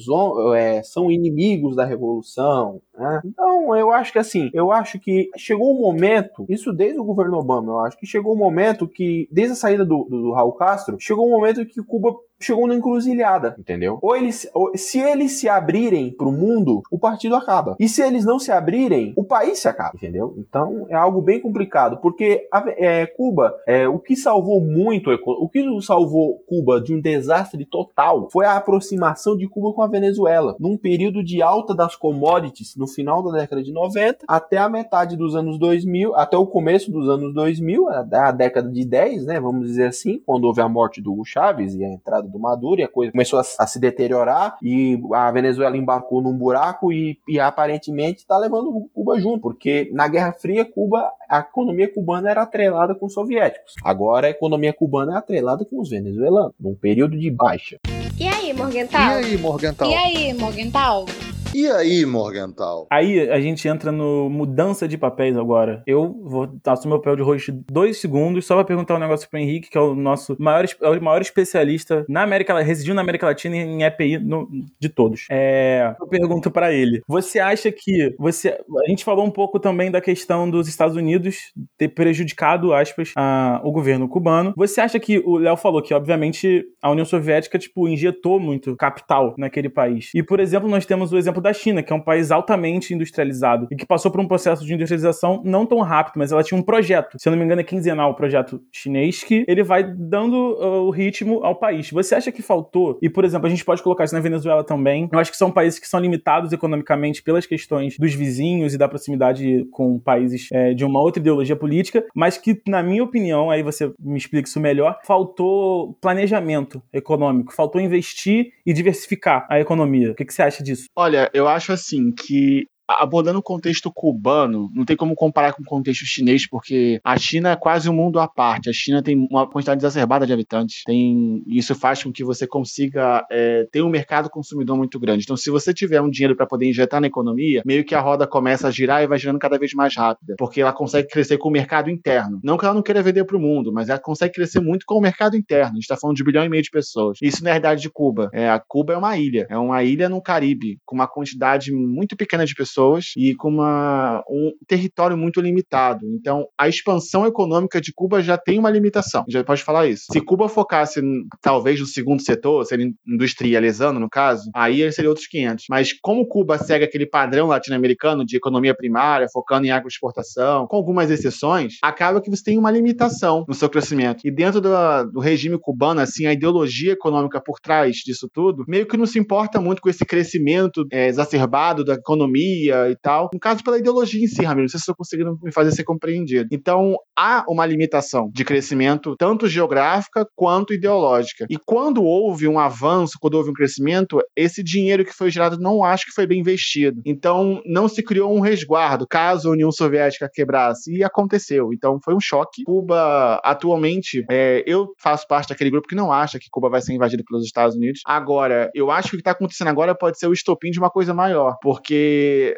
é, são inimigos da revolução. Né? Então, eu acho que assim, eu acho que chegou o um momento, isso desde o governo Obama, eu acho que chegou o um momento que, desde a saída do, do, do Raul Castro, chegou um momento que Cuba chegou na encruzilhada, entendeu? Ou eles, ou, se eles se abrirem para o mundo, o partido acaba. E se eles não se abrirem, o país se acaba, entendeu? Então é algo bem complicado, porque a, é, Cuba, é, o que salvou muito, o que salvou Cuba de um desastre total foi a aproximação de Cuba com a Venezuela, num período de alta das commodities no final da década de 90 até a metade dos anos 2000, até o começo dos anos 2000, a, a década de 10, né, vamos dizer assim, quando houve a morte do Hugo Chávez e a entrada do Maduro e a coisa começou a, a se deteriorar e a Venezuela embarcou num buraco e, e aparentemente está levando Cuba junto, porque na Guerra Fria Cuba, a economia cubana era atrelada com os soviéticos. Agora a economia cubana é atrelada com os venezuelanos, num período de baixa. E aí, Morgental? E aí, Morgental? E aí, Morgental? E aí, Morgental? Aí a gente entra no mudança de papéis agora. Eu vou assumir o papel de host dois segundos só pra perguntar um negócio pro Henrique, que é o nosso maior, é o maior especialista na América, residiu na América Latina em EPI no, de todos. É, eu pergunto para ele: você acha que você. A gente falou um pouco também da questão dos Estados Unidos ter prejudicado, aspas, a, o governo cubano. Você acha que o Léo falou que, obviamente, a União Soviética, tipo, injetou muito capital naquele país. E, por exemplo, nós temos o exemplo exemplo da China, que é um país altamente industrializado e que passou por um processo de industrialização não tão rápido, mas ela tinha um projeto, se eu não me engano é quinzenal o projeto chinês, que ele vai dando uh, o ritmo ao país. Você acha que faltou? E, por exemplo, a gente pode colocar isso na Venezuela também. Eu acho que são países que são limitados economicamente pelas questões dos vizinhos e da proximidade com países é, de uma outra ideologia política, mas que, na minha opinião, aí você me explica isso melhor, faltou planejamento econômico, faltou investir e diversificar a economia. O que, que você acha disso? Olha, eu acho assim que abordando o contexto cubano, não tem como comparar com o contexto chinês, porque a China é quase um mundo à parte. A China tem uma quantidade exacerbada de habitantes. Tem, isso faz com que você consiga é, ter um mercado consumidor muito grande. Então, se você tiver um dinheiro para poder injetar na economia, meio que a roda começa a girar e vai girando cada vez mais rápida, porque ela consegue crescer com o mercado interno. Não que ela não queira vender para o mundo, mas ela consegue crescer muito com o mercado interno. A gente está falando de um bilhão e meio de pessoas. Isso na realidade de Cuba. É, a Cuba é uma ilha. É uma ilha no Caribe, com uma quantidade muito pequena de pessoas pessoas e com uma, um território muito limitado. Então, a expansão econômica de Cuba já tem uma limitação. Já pode falar isso. Se Cuba focasse, talvez, no segundo setor, seria industrializando, no caso, aí seria outros 500. Mas como Cuba segue aquele padrão latino-americano de economia primária, focando em agroexportação, com algumas exceções, acaba que você tem uma limitação no seu crescimento. E dentro do, do regime cubano, assim, a ideologia econômica por trás disso tudo, meio que não se importa muito com esse crescimento é, exacerbado da economia e tal. No caso, pela ideologia em si, Ramiro, não sei se estou conseguindo me fazer ser compreendido. Então, há uma limitação de crescimento, tanto geográfica quanto ideológica. E quando houve um avanço, quando houve um crescimento, esse dinheiro que foi gerado não acho que foi bem investido. Então, não se criou um resguardo caso a União Soviética quebrasse. E aconteceu. Então, foi um choque. Cuba, atualmente, é, eu faço parte daquele grupo que não acha que Cuba vai ser invadido pelos Estados Unidos. Agora, eu acho que o que está acontecendo agora pode ser o estopim de uma coisa maior, porque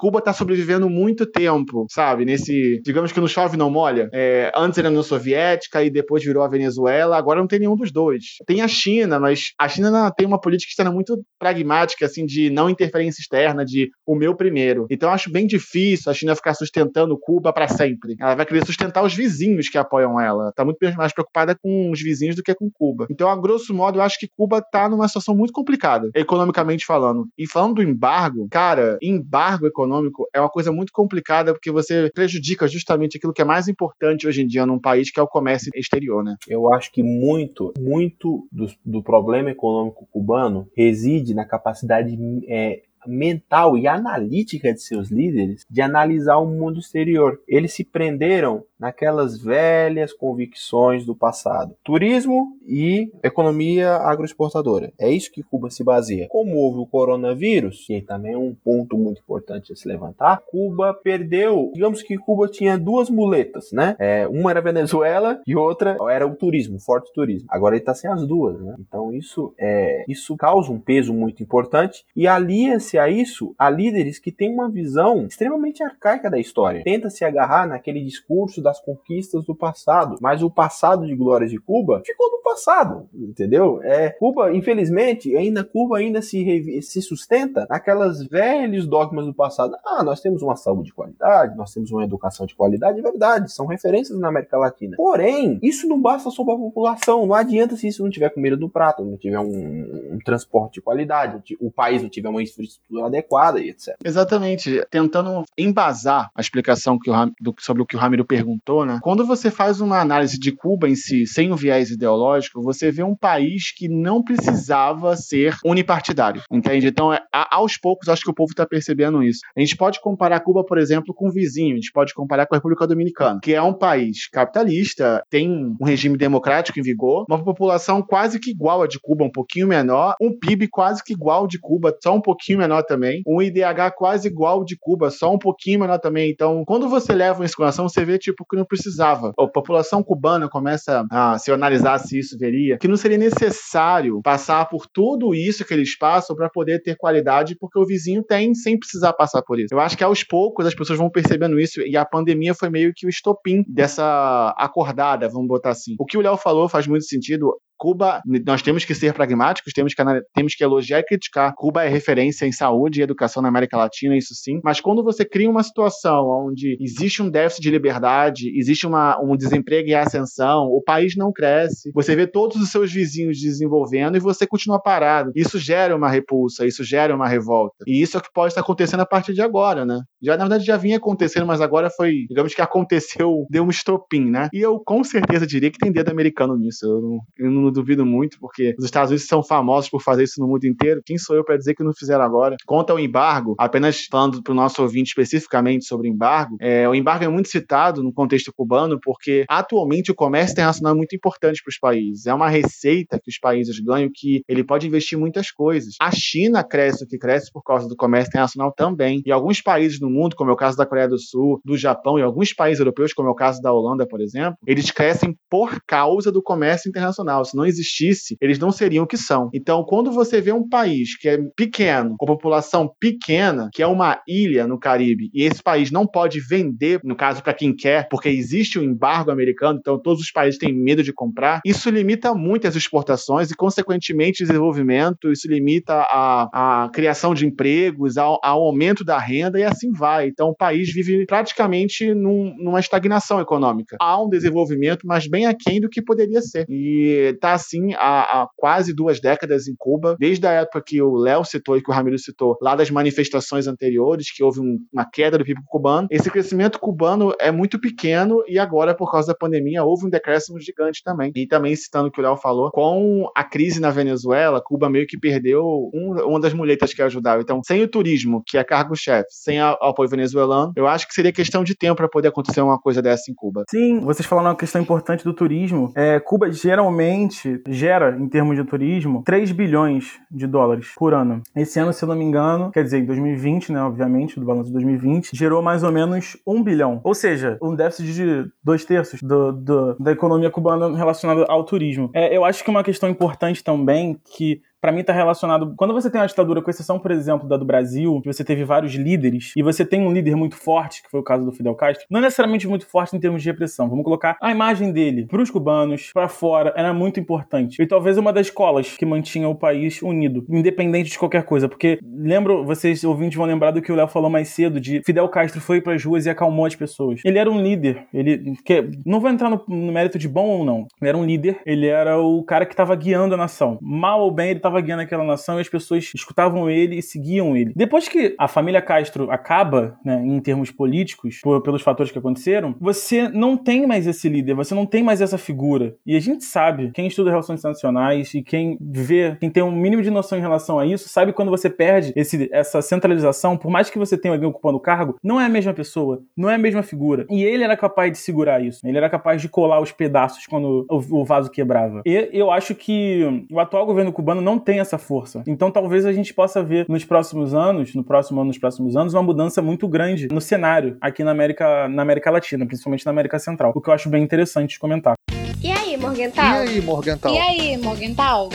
Cuba está sobrevivendo muito tempo, sabe? Nesse, digamos que não chove não molha. É, antes era a União Soviética e depois virou a Venezuela. Agora não tem nenhum dos dois. Tem a China, mas a China tem uma política externa muito pragmática, assim, de não interferência externa, de o meu primeiro. Então eu acho bem difícil a China ficar sustentando Cuba para sempre. Ela vai querer sustentar os vizinhos que apoiam ela. Tá muito mais preocupada com os vizinhos do que com Cuba. Então, a grosso modo, eu acho que Cuba tá numa situação muito complicada, economicamente falando. E falando do embargo, cara, embargo econômico econômico é uma coisa muito complicada porque você prejudica justamente aquilo que é mais importante hoje em dia num país, que é o comércio exterior, né? Eu acho que muito, muito do, do problema econômico cubano reside na capacidade é, mental e analítica de seus líderes de analisar o mundo exterior. Eles se prenderam naquelas velhas convicções do passado. Turismo e economia agroexportadora. É isso que Cuba se baseia. Como houve o coronavírus, que também é um ponto muito importante a se levantar, Cuba perdeu. Digamos que Cuba tinha duas muletas, né? É, uma era Venezuela e outra era o turismo, o forte turismo. Agora ele está sem as duas, né? Então isso é isso causa um peso muito importante e alia-se a isso a líderes que têm uma visão extremamente arcaica da história. Tenta se agarrar naquele discurso da das conquistas do passado, mas o passado de glórias de Cuba ficou no passado, entendeu? É, Cuba, infelizmente, ainda Cuba ainda se, se sustenta naquelas velhos dogmas do passado. Ah, nós temos uma saúde de qualidade, nós temos uma educação de qualidade, é verdade, são referências na América Latina. Porém, isso não basta sobre a população, não adianta se isso não tiver comida no prato, não tiver um, um transporte de qualidade, o país não tiver uma infraestrutura adequada e etc. Exatamente, tentando embasar a explicação que o, do, sobre o que o Ramiro perguntou né? Quando você faz uma análise de Cuba em si, sem o viés ideológico, você vê um país que não precisava ser unipartidário, entende? Então, é, aos poucos, acho que o povo está percebendo isso. A gente pode comparar Cuba, por exemplo, com um vizinho, a gente pode comparar com a República Dominicana, que é um país capitalista, tem um regime democrático em vigor, uma população quase que igual a de Cuba, um pouquinho menor, um PIB quase que igual de Cuba, só um pouquinho menor também, um IDH quase igual de Cuba, só um pouquinho menor também. Então, quando você leva em consideração, você vê, tipo, que não precisava. A população cubana começa a, se eu analisasse isso, veria que não seria necessário passar por tudo isso que eles passam para poder ter qualidade, porque o vizinho tem sem precisar passar por isso. Eu acho que aos poucos as pessoas vão percebendo isso e a pandemia foi meio que o estopim dessa acordada, vamos botar assim. O que o Léo falou faz muito sentido. Cuba, nós temos que ser pragmáticos, temos que, temos que elogiar e criticar. Cuba é referência em saúde e educação na América Latina, isso sim. Mas quando você cria uma situação onde existe um déficit de liberdade, existe uma, um desemprego em ascensão, o país não cresce, você vê todos os seus vizinhos desenvolvendo e você continua parado. Isso gera uma repulsa, isso gera uma revolta. E isso é o que pode estar acontecendo a partir de agora, né? Já, na verdade, já vinha acontecendo, mas agora foi, digamos que aconteceu, deu um estopim, né? E eu com certeza diria que tem dedo americano nisso. Eu não, eu não duvido muito, porque os Estados Unidos são famosos por fazer isso no mundo inteiro. Quem sou eu para dizer que não fizeram agora? Quanto ao embargo, apenas falando para o nosso ouvinte especificamente sobre embargo, é, o embargo é muito citado no contexto cubano porque atualmente o comércio internacional é muito importante para os países. É uma receita que os países ganham que ele pode investir em muitas coisas. A China cresce o que cresce por causa do comércio internacional também. E alguns países no mundo, como é o caso da Coreia do Sul, do Japão e alguns países europeus, como é o caso da Holanda, por exemplo, eles crescem por causa do comércio internacional. Se não existisse, eles não seriam o que são. Então, quando você vê um país que é pequeno, com população pequena, que é uma ilha no Caribe, e esse país não pode vender, no caso para quem quer, porque existe um embargo americano, então todos os países têm medo de comprar, isso limita muito as exportações e, consequentemente, desenvolvimento, isso limita a, a criação de empregos, ao, ao aumento da renda e assim vai. Então, o país vive praticamente num, numa estagnação econômica. Há um desenvolvimento, mas bem aquém do que poderia ser. E está assim há, há, quase duas décadas em Cuba, desde a época que o Léo citou e que o Ramiro citou, lá das manifestações anteriores, que houve um, uma queda do PIB cubano. Esse crescimento cubano é muito pequeno e agora, por causa da pandemia, houve um decréscimo gigante também. E também citando o que o Léo falou, com a crise na Venezuela, Cuba meio que perdeu um, uma das muletas que ajudava. Então, sem o turismo, que é cargo-chefe, sem o apoio venezuelano, eu acho que seria questão de tempo para poder acontecer uma coisa dessa em Cuba. Sim, vocês falaram uma questão importante do turismo. É, Cuba geralmente gera, em termos de turismo, 3 bilhões de dólares por ano. Esse ano, se eu não me engano, quer dizer, em 2020, né, obviamente, do balanço de 2020, gerou mais ou menos 1 bilhão. Ou seja, um déficit de dois terços do, do, da economia cubana relacionada ao turismo. É, eu acho que uma questão importante também que para mim está relacionado. Quando você tem uma ditadura, com exceção, por exemplo, da do Brasil, que você teve vários líderes, e você tem um líder muito forte, que foi o caso do Fidel Castro, não necessariamente muito forte em termos de repressão. Vamos colocar a imagem dele para os cubanos, para fora, era muito importante. E talvez uma das escolas que mantinha o país unido, independente de qualquer coisa. Porque lembro, vocês ouvintes vão lembrar do que o Léo falou mais cedo, de Fidel Castro foi para as ruas e acalmou as pessoas. Ele era um líder. Ele. Que, não vou entrar no, no mérito de bom ou não. Ele era um líder, ele era o cara que estava guiando a nação. Mal ou bem, ele estava guiando aquela nação e as pessoas escutavam ele e seguiam ele. Depois que a família Castro acaba, né, em termos políticos, por, pelos fatores que aconteceram, você não tem mais esse líder, você não tem mais essa figura. E a gente sabe, quem estuda relações internacionais e quem vê, quem tem um mínimo de noção em relação a isso, sabe quando você perde esse, essa centralização, por mais que você tenha alguém ocupando o cargo, não é a mesma pessoa, não é a mesma figura. E ele era capaz de segurar isso, ele era capaz de colar os pedaços quando o, o vaso quebrava. E eu acho que o atual governo cubano não tem essa força. Então talvez a gente possa ver nos próximos anos, no próximo ano, nos próximos anos, uma mudança muito grande no cenário aqui na América, na América Latina, principalmente na América Central. O que eu acho bem interessante de comentar. E aí, Morgental? E aí, Morgental? E aí, Morgental?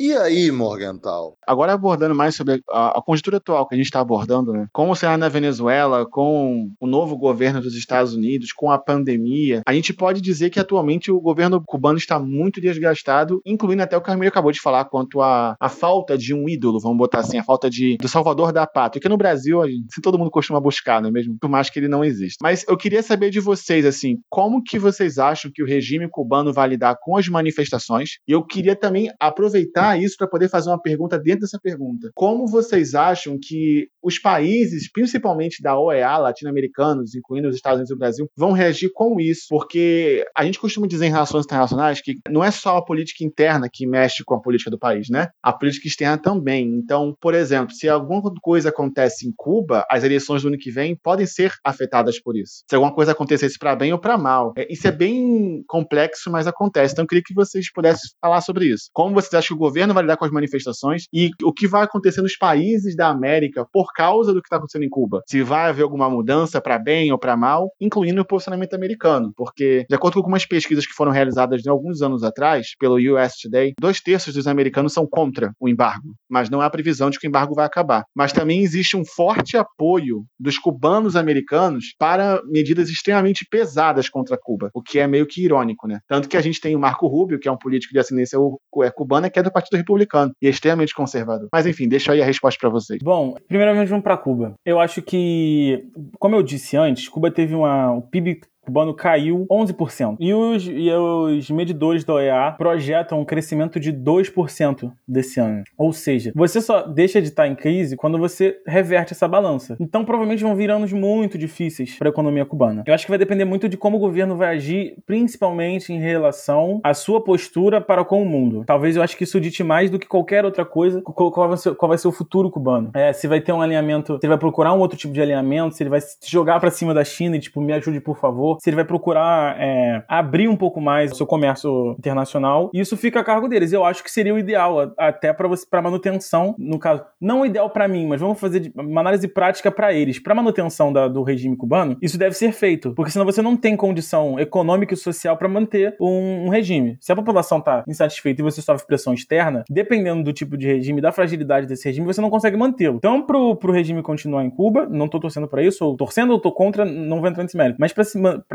E aí, Morgental? Agora abordando mais sobre a, a conjuntura atual que a gente está abordando, né? Com o cenário na Venezuela, com o novo governo dos Estados Unidos, com a pandemia, a gente pode dizer que atualmente o governo cubano está muito desgastado, incluindo até o que Carmelo acabou de falar quanto à a, a, falta de um ídolo, vamos botar assim, a falta de do salvador da pátria, que no Brasil, gente, todo mundo costuma buscar, não é mesmo? Por mais que ele não exista. Mas eu queria saber de vocês, assim, como que vocês acham que o regime cubano vai lidar com as manifestações? E eu queria também aproveitar isso para poder fazer uma pergunta dentro dessa pergunta. Como vocês acham que os países, principalmente da OEA, latino-americanos, incluindo os Estados Unidos e o Brasil, vão reagir com isso? Porque a gente costuma dizer em relações internacionais que não é só a política interna que mexe com a política do país, né? A política externa também. Então, por exemplo, se alguma coisa acontece em Cuba, as eleições do ano que vem podem ser afetadas por isso. Se alguma coisa acontecesse para bem ou para mal. É, isso é bem complexo, mas acontece. Então, eu queria que vocês pudessem falar sobre isso. Como vocês acham que o governo vai lidar com as manifestações e o que vai acontecer nos países da América por causa do que está acontecendo em Cuba? Se vai haver alguma mudança para bem ou para mal, incluindo o posicionamento americano, porque, de acordo com algumas pesquisas que foram realizadas alguns anos atrás pelo US Today, dois terços dos americanos são contra o embargo, mas não há previsão de que o embargo vai acabar. Mas também existe um forte apoio dos cubanos americanos para medidas extremamente pesadas contra Cuba, o que é meio que irônico, né? Tanto que a gente tem o Marco Rubio, que é um político de ascendência é cubana, que é do Partido Republicano e é extremamente conservador. Mas enfim, deixa aí a resposta para vocês. Bom, primeiramente vamos para Cuba. Eu acho que, como eu disse antes, Cuba teve uma, um PIB cubano caiu 11%. E os, e os medidores da OEA projetam um crescimento de 2% desse ano. Ou seja, você só deixa de estar em crise quando você reverte essa balança. Então, provavelmente vão vir anos muito difíceis para a economia cubana. Eu acho que vai depender muito de como o governo vai agir, principalmente em relação à sua postura para com o mundo. Talvez eu acho que isso dite mais do que qualquer outra coisa qual vai ser, qual vai ser o futuro cubano. É, se vai ter um alinhamento, se ele vai procurar um outro tipo de alinhamento, se ele vai se jogar para cima da China e tipo, me ajude por favor, se ele vai procurar é, abrir um pouco mais o seu comércio internacional. Isso fica a cargo deles. Eu acho que seria o ideal, até para você para manutenção, no caso, não o ideal para mim, mas vamos fazer uma análise prática para eles, para manutenção da, do regime cubano. Isso deve ser feito, porque senão você não tem condição econômica e social para manter um, um, regime. Se a população tá insatisfeita e você sofre pressão externa, dependendo do tipo de regime, da fragilidade desse regime, você não consegue mantê-lo. Então, pro, pro regime continuar em Cuba, não tô torcendo para isso, ou torcendo ou tô contra, não vou entrar nesse mérito. Mas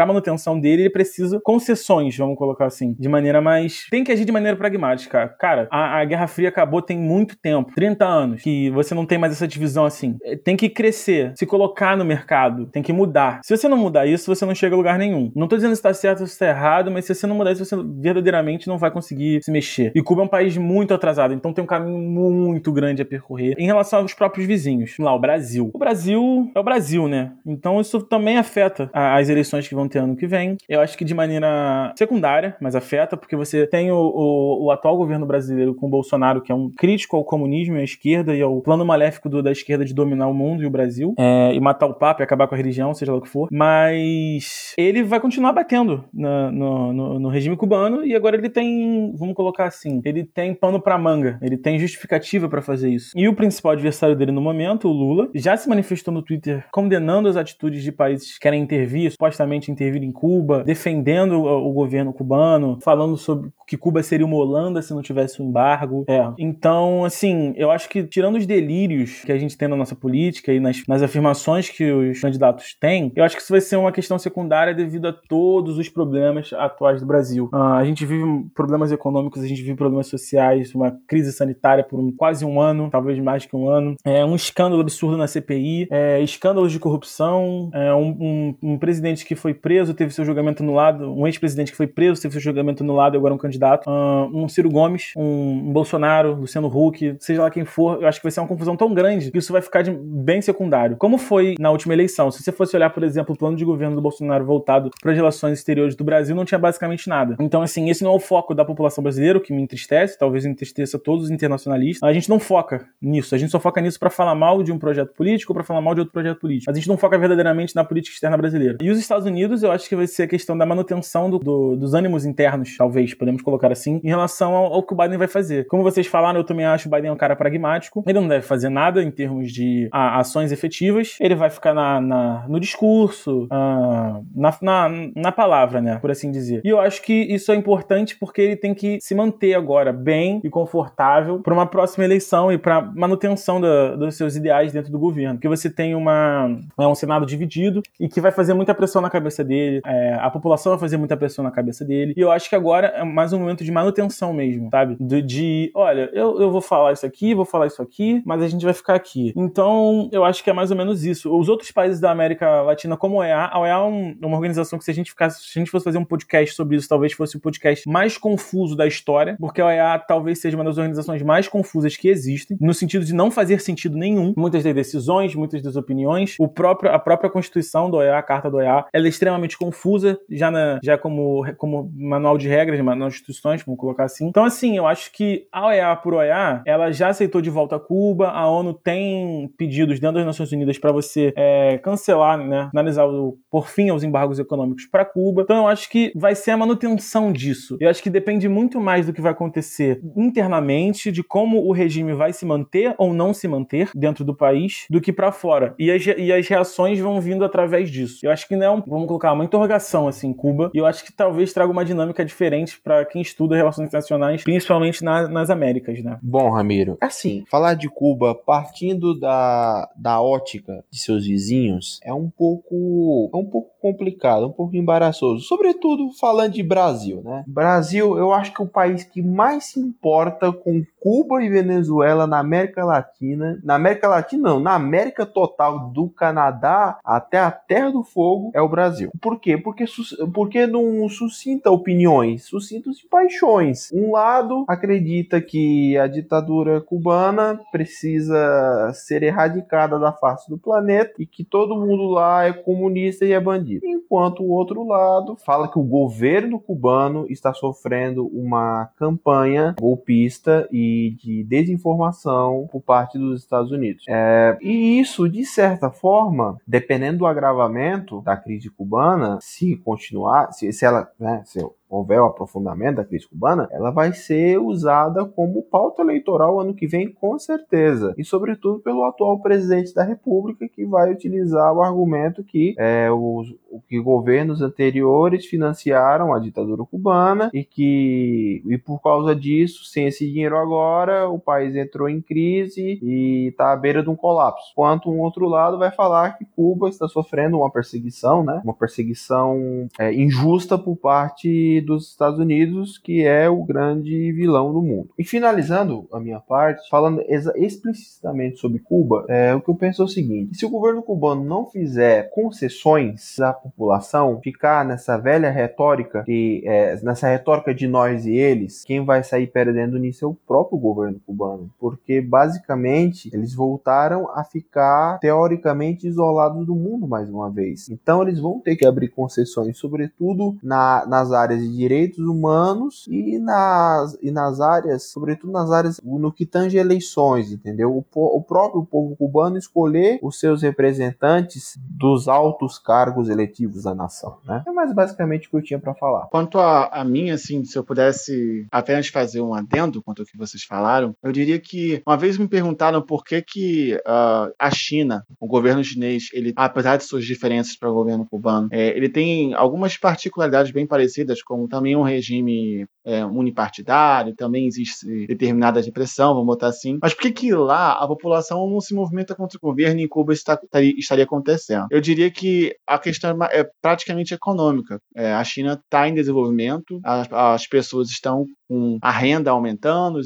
manutenção dele, ele precisa concessões, vamos colocar assim, de maneira mais. Tem que agir de maneira pragmática. Cara, a, a Guerra Fria acabou tem muito tempo 30 anos que você não tem mais essa divisão assim. É, tem que crescer, se colocar no mercado, tem que mudar. Se você não mudar isso, você não chega a lugar nenhum. Não tô dizendo se tá certo ou se tá errado, mas se você não mudar isso, você verdadeiramente não vai conseguir se mexer. E Cuba é um país muito atrasado, então tem um caminho muito grande a percorrer em relação aos próprios vizinhos. Lá, o Brasil. O Brasil é o Brasil, né? Então isso também afeta as eleições que vão ter ano que vem. Eu acho que de maneira secundária, mas afeta, porque você tem o, o, o atual governo brasileiro com o Bolsonaro, que é um crítico ao comunismo e à esquerda e ao plano maléfico do, da esquerda de dominar o mundo e o Brasil é, e matar o Papa e acabar com a religião, seja lá o que for. Mas ele vai continuar batendo no, no, no, no regime cubano e agora ele tem, vamos colocar assim, ele tem pano para manga, ele tem justificativa para fazer isso. E o principal adversário dele no momento, o Lula, já se manifestou no Twitter condenando as atitudes de países que querem intervir, supostamente intervir em Cuba, defendendo o, governo cubano, falando sobre que Cuba seria uma Holanda se não tivesse o um embargo. É. Então, assim, eu acho que tirando os delírios que a gente tem na nossa política e nas, nas afirmações que os candidatos têm, eu acho que isso vai ser uma questão secundária devido a todos os problemas atuais do Brasil. Uh, a gente vive problemas econômicos, a gente vive problemas sociais, uma crise sanitária por um, quase um ano, talvez mais que um ano, é um escândalo absurdo na CPI, é, escândalos de corrupção, é, um, um, um, presidente que foi preso, teve seu julgamento anulado, um ex-presidente que foi preso, teve seu julgamento anulado e agora é um candidato, uh, um Ciro Gomes, um Bolsonaro, Luciano Huck, seja lá quem for, eu acho que vai ser uma confusão tão grande que isso vai ficar de, bem secundário. Como foi na última eleição? Se você fosse olhar, por exemplo, o plano de governo do Bolsonaro voltado para as relações exteriores do Brasil, não tinha basicamente nada. Então, assim, esse não é o foco da população brasileira, o que me entristece, talvez entristeça todos os internacionalistas. A gente não foca nisso, a gente só foca nisso para falar mal de um projeto político ou para falar mal de outro projeto político. A gente não foca verdadeiramente na política externa brasileira. E os Estados Unidos, eu acho que vai ser a questão da manutenção do, do, dos ânimos internos, talvez, podemos colocar assim, em relação ao, ao, que o Biden vai fazer. Como vocês falaram, eu também acho o Biden um cara pragmático. Ele não deve fazer nada em termos de a, ações efetivas. Ele vai ficar na, na no discurso, a, na, na, na palavra, né? Por assim dizer. E eu acho que isso é importante porque ele tem que se manter agora bem e confortável para uma próxima eleição e para manutenção da, dos seus ideais dentro do governo. Porque você tem uma, é um Senado dividido e que vai fazer muita pressão na cabeça dele, é, a população vai fazer muita pressão na cabeça dele. E eu acho que agora é mais um momento de manutenção mesmo, sabe? De, de olha, eu, eu vou falar isso aqui, vou falar isso aqui, mas a gente vai ficar aqui. Então, eu acho que é mais ou menos isso. Os outros países da América Latina, como a OEA, a OEA é um, uma organização que se a gente ficasse, se a gente fosse fazer um podcast sobre isso, talvez fosse o podcast mais confuso da história, porque a OEA talvez seja uma das organizações mais confusas que existem, no sentido de não fazer sentido nenhum. Muitas das decisões, muitas das opiniões, o próprio, a própria Constituição do OEA, a Carta do OEA, ela é extremamente confusa, já, na, já como, como manual de regras, manual de instituições, vamos colocar assim. Então, assim, eu acho que a OEA por OEA, ela já aceitou de volta Cuba, a ONU tem pedidos dentro das Nações Unidas para você é, cancelar, né, analisar o, por fim aos embargos econômicos para Cuba. Então, eu acho que vai ser a manutenção disso. Eu acho que depende muito mais do que vai acontecer internamente, de como o regime vai se manter ou não se manter dentro do país, do que para fora. E as, e as reações vão vindo através disso. Eu acho que não é um, vamos colocar, uma interrogação assim, Cuba, e eu acho que talvez traga uma dinâmica diferente para quem estuda relações internacionais, principalmente na, nas Américas, né? Bom, Ramiro, assim, falar de Cuba partindo da, da ótica de seus vizinhos é um pouco é um pouco complicado, um pouco embaraçoso, sobretudo falando de Brasil, né? Brasil, eu acho que é o país que mais se importa com Cuba e Venezuela na América Latina, na América Latina não, na América total do Canadá até a Terra do Fogo é o Brasil. Por quê? Porque, porque não suscita opiniões, suscita-se paixões. Um lado acredita que a ditadura cubana precisa ser erradicada da face do planeta e que todo mundo lá é comunista e é bandido. Enquanto o outro lado fala que o governo cubano está sofrendo uma campanha golpista e de desinformação por parte dos Estados Unidos. É, e isso, de certa forma, dependendo do agravamento da crise cubana, cubana, se continuar, se, se ela, né, se houver o aprofundamento da crise cubana, ela vai ser usada como pauta eleitoral ano que vem, com certeza. E, sobretudo, pelo atual presidente da República, que vai utilizar o argumento que é, os, que governos anteriores financiaram a ditadura cubana e que, e por causa disso, sem esse dinheiro agora, o país entrou em crise e está à beira de um colapso. Enquanto um outro lado vai falar que Cuba está sofrendo uma perseguição, né? Uma perseguição é, injusta por parte dos Estados Unidos, que é o grande vilão do mundo. E finalizando a minha parte, falando explicitamente sobre Cuba, é, o que eu penso é o seguinte: se o governo cubano não fizer concessões à população, ficar nessa velha retórica, que, é, nessa retórica de nós e eles, quem vai sair perdendo nisso é o próprio governo cubano, porque basicamente eles voltaram a ficar teoricamente isolados do mundo mais uma vez. Então eles vão ter que abrir concessões, sobretudo na, nas áreas de direitos humanos e nas, e nas áreas, sobretudo nas áreas no que tange eleições, entendeu? O, o próprio povo cubano escolher os seus representantes dos altos cargos eletivos da nação, né? É mais basicamente o que eu tinha para falar. Quanto a, a mim, assim, se eu pudesse apenas fazer um adendo quanto ao que vocês falaram, eu diria que uma vez me perguntaram por que que uh, a China, o governo chinês, ele, apesar de suas diferenças para o governo cubano, é, ele tem algumas particularidades bem parecidas com como também um regime é, unipartidário, também existe determinada repressão, vamos botar assim. Mas por que que lá a população não se movimenta contra o governo e em Cuba está, estaria acontecendo? Eu diria que a questão é, é praticamente econômica. É, a China está em desenvolvimento, as, as pessoas estão com a renda aumentando,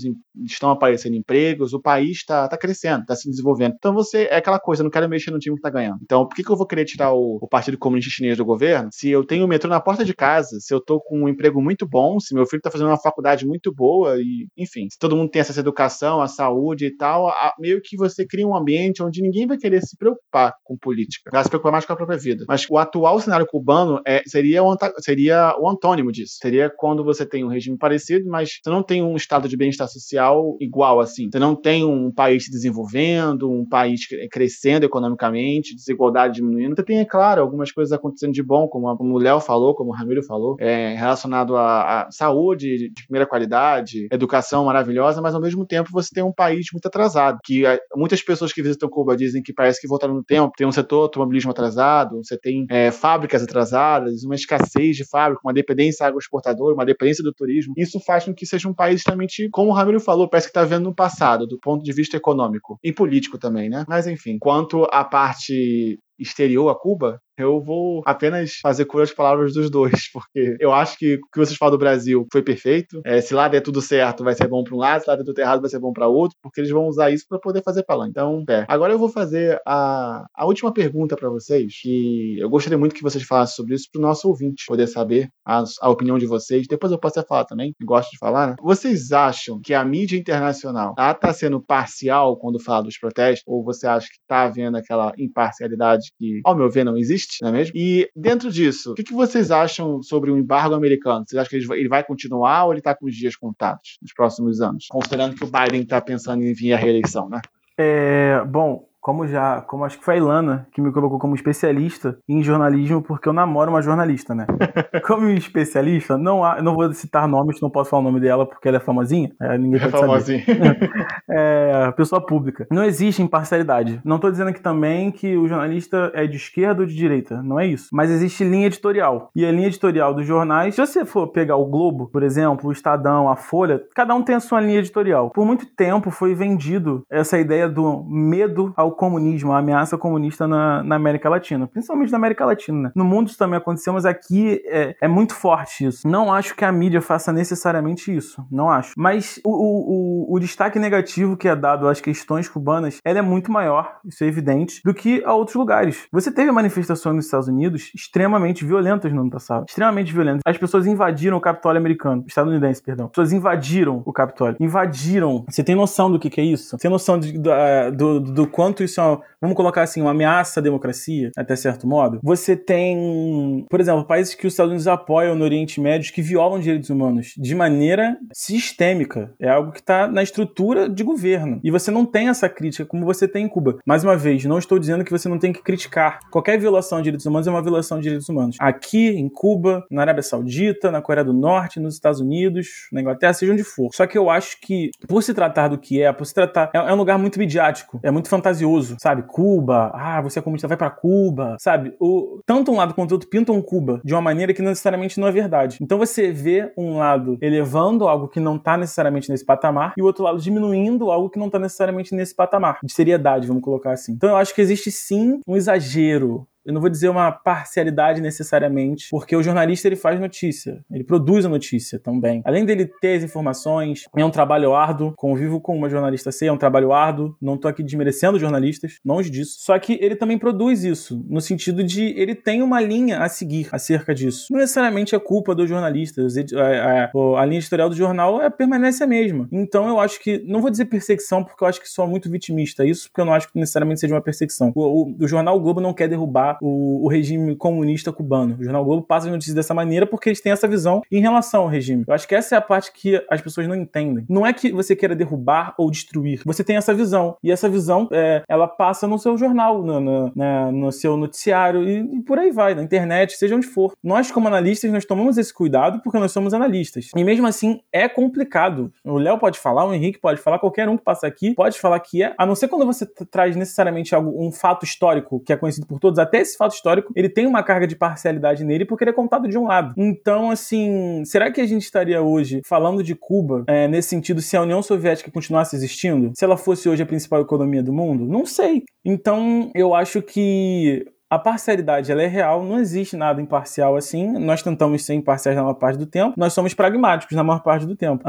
estão aparecendo empregos, o país está tá crescendo, está se desenvolvendo. Então você é aquela coisa, não quero mexer no time que está ganhando. Então por que, que eu vou querer tirar o, o Partido Comunista Chinês do governo se eu tenho o metrô na porta de casa, se eu estou com um emprego muito bom, se meu filho está fazendo uma faculdade muito boa e, enfim, se todo mundo tem acesso à educação, à saúde e tal, a, meio que você cria um ambiente onde ninguém vai querer se preocupar com política, vai se preocupar mais com a própria vida. Mas o atual cenário cubano é, seria, o, seria o antônimo disso. Seria quando você tem um regime parecido, mas você não tem um estado de bem-estar social igual assim. Você não tem um país se desenvolvendo, um país crescendo economicamente, desigualdade diminuindo. Você tem, é claro, algumas coisas acontecendo de bom, como, como o Léo falou, como o Ramiro falou, é, relacionado à, à saúde de primeira qualidade, educação maravilhosa, mas ao mesmo tempo você tem um país muito atrasado, que é, muitas pessoas que visitam Cuba dizem que parece que voltaram no tempo, tem um setor automobilismo atrasado, você tem é, fábricas atrasadas, uma escassez de fábrica, uma dependência agroexportadora, uma dependência do turismo. Isso faz com que seja um país extremamente, como o Ramiro falou, parece que está vendo no passado, do ponto de vista econômico e político também, né? Mas enfim, quanto à parte exterior a Cuba, eu vou apenas fazer cura as palavras dos dois, porque eu acho que o que vocês falam do Brasil foi perfeito. É, se lá der tudo certo, vai ser bom para um lado, se lá der tudo errado, vai ser bom para outro, porque eles vão usar isso para poder fazer palanque. Então, é. Agora eu vou fazer a, a última pergunta para vocês, que eu gostaria muito que vocês falassem sobre isso para o nosso ouvinte poder saber a, a, opinião de vocês. Depois eu posso até falar também, gosto de falar. Né? Vocês acham que a mídia internacional está sendo parcial quando fala dos protestos? Ou você acha que está havendo aquela imparcialidade que, ao meu ver, não existe, não é mesmo? E dentro disso, o que, que vocês acham sobre o embargo americano? Vocês acham que ele vai continuar ou ele está com os dias contados nos próximos anos? Considerando que o Biden está pensando em vir à reeleição, né? É, bom, como já, como acho que foi a Ilana que me colocou como especialista em jornalismo, porque eu namoro uma jornalista, né? como especialista, não há, não vou citar nomes, não posso falar o nome dela porque ela é famosinha, é, ninguém é pode é famosinha. é, pessoa pública. Não existe imparcialidade. Não estou dizendo aqui também que o jornalista é de esquerda ou de direita, não é isso. Mas existe linha editorial. E a linha editorial dos jornais, se você for pegar o Globo, por exemplo, o Estadão, a Folha, cada um tem a sua linha editorial. Por muito tempo foi vendido essa ideia do medo ao comunismo, a ameaça comunista na, na América Latina, principalmente na América Latina. Né? No mundo isso também aconteceu, mas aqui é, é, muito forte isso. Não acho que a mídia faça necessariamente isso, não acho. Mas o, o, o, destaque negativo que é dado às questões cubanas, ela é muito maior, isso é evidente, do que a outros lugares. Você teve manifestações nos Estados Unidos extremamente violentas no ano passado, extremamente violentas. As pessoas invadiram o Capitólio americano, estadunidense, perdão. As pessoas invadiram o Capitólio, invadiram. Você tem noção do que, que é isso? Você tem noção de, do, do, do quanto quanto isso é, vamos colocar assim, uma ameaça à democracia, até certo modo, você tem, por exemplo, países que os Estados Unidos apoiam no Oriente Médio que violam direitos humanos de maneira sistêmica. É algo que está na estrutura de governo. E você não tem essa crítica como você tem em Cuba. Mais uma vez, não estou dizendo que você não tem que criticar. Qualquer violação de direitos humanos é uma violação de direitos humanos. Aqui, em Cuba, na Arábia Saudita, na Coreia do Norte, nos Estados Unidos, na Inglaterra, seja onde for. Só que eu acho que, por se tratar do que é, por se tratar. É, é um lugar muito midiático, é muito fantasioso, sabe? Cuba, ah, você é comunista, vai para Cuba, sabe? O, tanto um lado quanto o outro pintam Cuba de uma maneira que não necessariamente não é verdade. Então você vê um lado elevando algo que não tá necessariamente nesse patamar e o outro lado diminuindo algo que não tá necessariamente nesse patamar de seriedade, vamos colocar assim. Então eu acho que existe sim um exagero eu não vou dizer uma parcialidade necessariamente, porque o jornalista ele faz notícia, ele produz a notícia também. Além dele ter as informações, é um trabalho árduo, convivo com uma jornalista sei, é um trabalho árduo, não tô aqui desmerecendo jornalistas, longe disso. Só que ele também produz isso, no sentido de ele tem uma linha a seguir acerca disso. Não necessariamente é culpa dos jornalistas, a, a, a linha editorial do jornal é, permanece a mesma. Então eu acho que, não vou dizer perseguição, porque eu acho que sou muito vitimista, isso porque eu não acho que necessariamente seja uma perseguição. O, o, o jornal Globo não quer derrubar o, o, regime comunista cubano. O Jornal Globo passa as notícias dessa maneira porque eles têm essa visão em relação ao regime. Eu acho que essa é a parte que as pessoas não entendem. Não é que você queira derrubar ou destruir. Você tem essa visão. E essa visão, é, ela passa no seu jornal, no, no, no seu noticiário e, e, por aí vai, na internet, seja onde for. Nós, como analistas, nós tomamos esse cuidado porque nós somos analistas. E mesmo assim, é complicado. O Léo pode falar, o Henrique pode falar, qualquer um que passa aqui pode falar que é, a não ser quando você traz necessariamente algo, um fato histórico que é conhecido por todos, até esse fato histórico, ele tem uma carga de parcialidade nele porque ele é contado de um lado. Então, assim, será que a gente estaria hoje falando de Cuba é, nesse sentido se a União Soviética continuasse existindo? Se ela fosse hoje a principal economia do mundo? Não sei. Então, eu acho que a parcialidade ela é real, não existe nada imparcial assim. Nós tentamos ser imparciais na maior parte do tempo, nós somos pragmáticos na maior parte do tempo.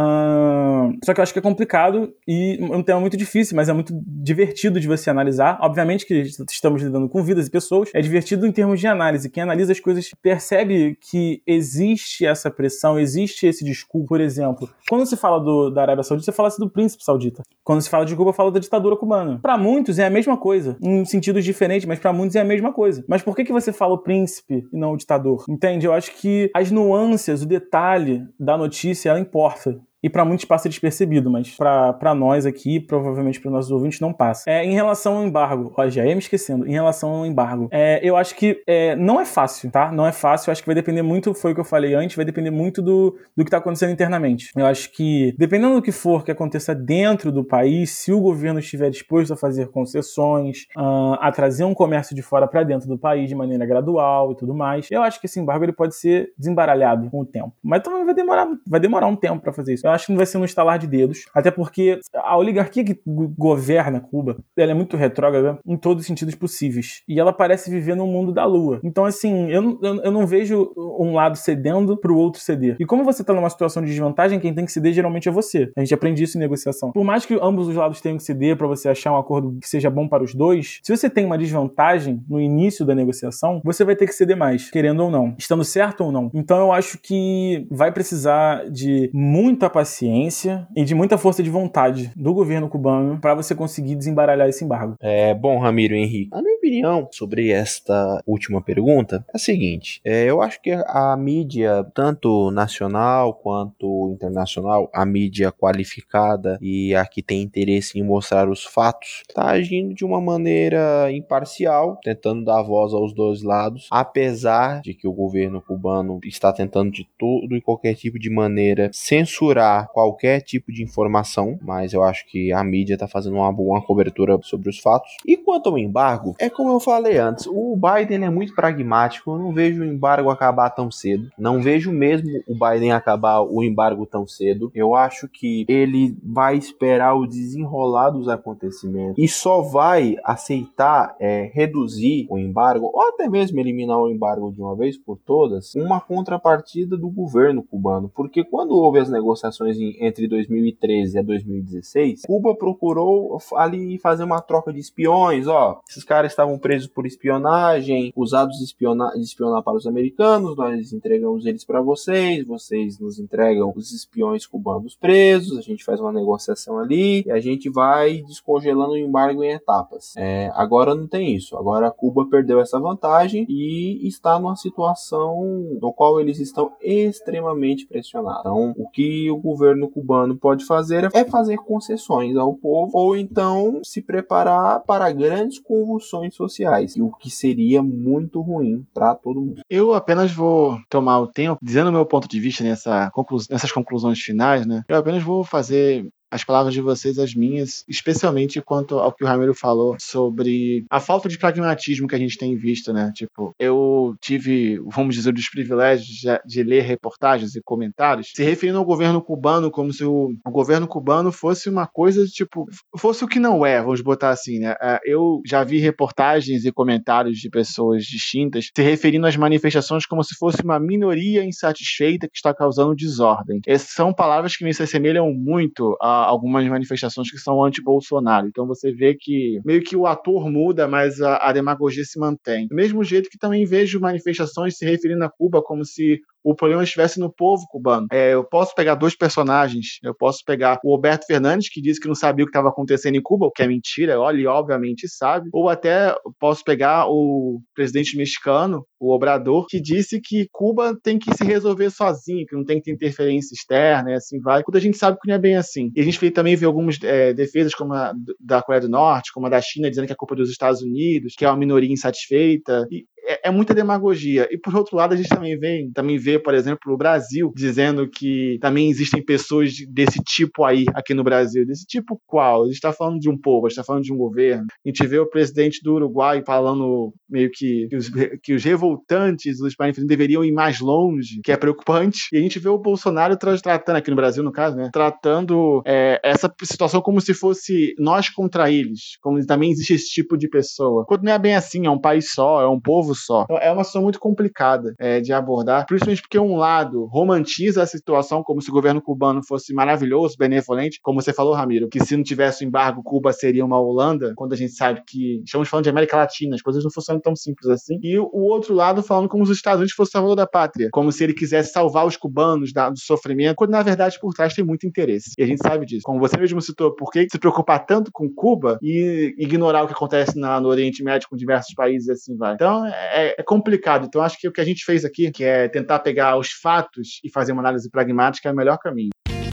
Só que eu acho que é complicado e um tema muito difícil, mas é muito divertido de você analisar. Obviamente que estamos lidando com vidas e pessoas, é divertido em termos de análise. Quem analisa as coisas percebe que existe essa pressão, existe esse discurso. Por exemplo, quando se fala do, da Arábia Saudita, você fala assim do príncipe saudita. Quando se fala de Cuba, fala da ditadura cubana. Para muitos é a mesma coisa, em sentidos diferentes, mas para muitos é a mesma coisa coisa. Mas por que, que você fala o príncipe e não o ditador? Entende? Eu acho que as nuances, o detalhe da notícia, ela importa e para muitos passa despercebido, mas para nós aqui, provavelmente para nossos ouvintes, não passa. É, em relação ao embargo, ó, já ia me esquecendo, em relação ao embargo, é, eu acho que é, não é fácil, tá? Não é fácil, eu acho que vai depender muito, foi o que eu falei antes, vai depender muito do, do que está acontecendo internamente. Eu acho que, dependendo do que for que aconteça dentro do país, se o governo estiver disposto a fazer concessões, uh, a trazer um comércio de fora para dentro do país de maneira gradual e tudo mais, eu acho que esse embargo ele pode ser desembaralhado com o tempo. Mas também vai demorar, vai demorar um tempo para fazer isso. Eu acho que não vai ser um estalar de dedos, até porque a oligarquia que governa Cuba, ela é muito retrógrada em todos os sentidos possíveis, e ela parece viver no mundo da lua. Então, assim, eu, eu, eu não vejo um lado cedendo pro outro ceder. E como você tá numa situação de desvantagem, quem tem que ceder geralmente é você. A gente aprende isso em negociação. Por mais que ambos os lados tenham que ceder para você achar um acordo que seja bom para os dois, se você tem uma desvantagem no início da negociação, você vai ter que ceder mais, querendo ou não, estando certo ou não. Então eu acho que vai precisar de muita paciência paciência e de muita força de vontade do governo cubano para você conseguir desembaralhar esse embargo. É bom, Ramiro Henrique. A minha opinião sobre esta última pergunta é a seguinte: é, eu acho que a mídia, tanto nacional quanto internacional, a mídia qualificada e a que tem interesse em mostrar os fatos, está agindo de uma maneira imparcial, tentando dar voz aos dois lados, apesar de que o governo cubano está tentando de todo e qualquer tipo de maneira censurar qualquer tipo de informação, mas eu acho que a mídia está fazendo uma boa cobertura sobre os fatos. E quanto ao embargo, é como eu falei antes, o Biden é muito pragmático, eu não vejo o embargo acabar tão cedo, não vejo mesmo o Biden acabar o embargo tão cedo. Eu acho que ele vai esperar o desenrolar dos acontecimentos e só vai aceitar é, reduzir o embargo ou até mesmo eliminar o embargo de uma vez por todas, uma contrapartida do governo cubano, porque quando houve as negociações em entre 2013 e 2016, Cuba procurou ali fazer uma troca de espiões, ó, esses caras estavam presos por espionagem, usados de espionar, de espionar para os americanos, nós entregamos eles para vocês, vocês nos entregam os espiões cubanos presos, a gente faz uma negociação ali e a gente vai descongelando o embargo em etapas. É, agora não tem isso. Agora Cuba perdeu essa vantagem e está numa situação no qual eles estão extremamente pressionados. Então, o que o governo cubano pode fazer é fazer concessões ao povo ou então se preparar para grandes convulsões sociais, o que seria muito ruim para todo mundo. Eu apenas vou tomar o tempo, dizendo o meu ponto de vista nessa nessas conclusões finais, né? Eu apenas vou fazer as palavras de vocês, as minhas, especialmente quanto ao que o Ramiro falou sobre a falta de pragmatismo que a gente tem visto, né? Tipo, eu tive, vamos dizer, os privilégios de, de ler reportagens e comentários se referindo ao governo cubano como se o, o, governo cubano fosse uma coisa, tipo, fosse o que não é, vamos botar assim, né? É, eu já vi reportagens e comentários de pessoas distintas se referindo às manifestações como se fosse uma minoria insatisfeita que está causando desordem. Essas são palavras que me se assemelham muito a algumas manifestações que são anti-Bolsonaro. Então você vê que meio que o ator muda, mas a, a demagogia se mantém. Do mesmo jeito que também vejo manifestações se referindo a Cuba como se o problema estivesse no povo cubano. É, eu posso pegar dois personagens. Eu posso pegar o Roberto Fernandes, que disse que não sabia o que estava acontecendo em Cuba, o que é mentira, ele obviamente sabe. Ou até posso pegar o presidente mexicano, o Obrador, que disse que Cuba tem que se resolver sozinho, que não tem que ter interferência externa e assim vai. Quando a gente sabe que não é bem assim. E a gente também vê algumas é, defesas, como a da Coreia do Norte, como a da China, dizendo que é culpa dos Estados Unidos, que é uma minoria insatisfeita. E é, é, muita demagogia. E por outro lado, a gente também vê, também vê, por exemplo, o Brasil dizendo que também existem pessoas desse tipo aí aqui no Brasil. Desse tipo qual? A gente está falando de um povo, a gente está falando de um governo. A gente vê o presidente do Uruguai falando meio que, que, os, que os revoltantes, os manifestantes deveriam ir mais longe, que é preocupante. E a gente vê o Bolsonaro tratando, aqui no Brasil, no caso, né? Tratando é, essa situação como se fosse nós contra eles. Como também existe esse tipo de pessoa. Quando não é bem assim, é um país só, é um povo só. Então, é uma situação muito complicada é, de abordar, principalmente porque um lado romantiza a situação como se o governo cubano fosse maravilhoso, benevolente, como você falou, Ramiro, que se não tivesse o embargo, Cuba seria uma Holanda, quando a gente sabe que estamos falando de América Latina, as coisas não funcionam tão simples assim. E o outro lado falando como se os Estados Unidos fossem salvador da pátria, como se ele quisesse salvar os cubanos da, do sofrimento, quando na verdade por trás tem muito interesse. E a gente sabe disso. Como você mesmo citou, por que se preocupar tanto com Cuba e ignorar o que acontece na, no Oriente Médio com diversos países assim vai. Então, é, é, complicado. Então, acho que o que a gente fez aqui, que é tentar pegar os fatos e fazer uma análise pragmática, é o melhor caminho.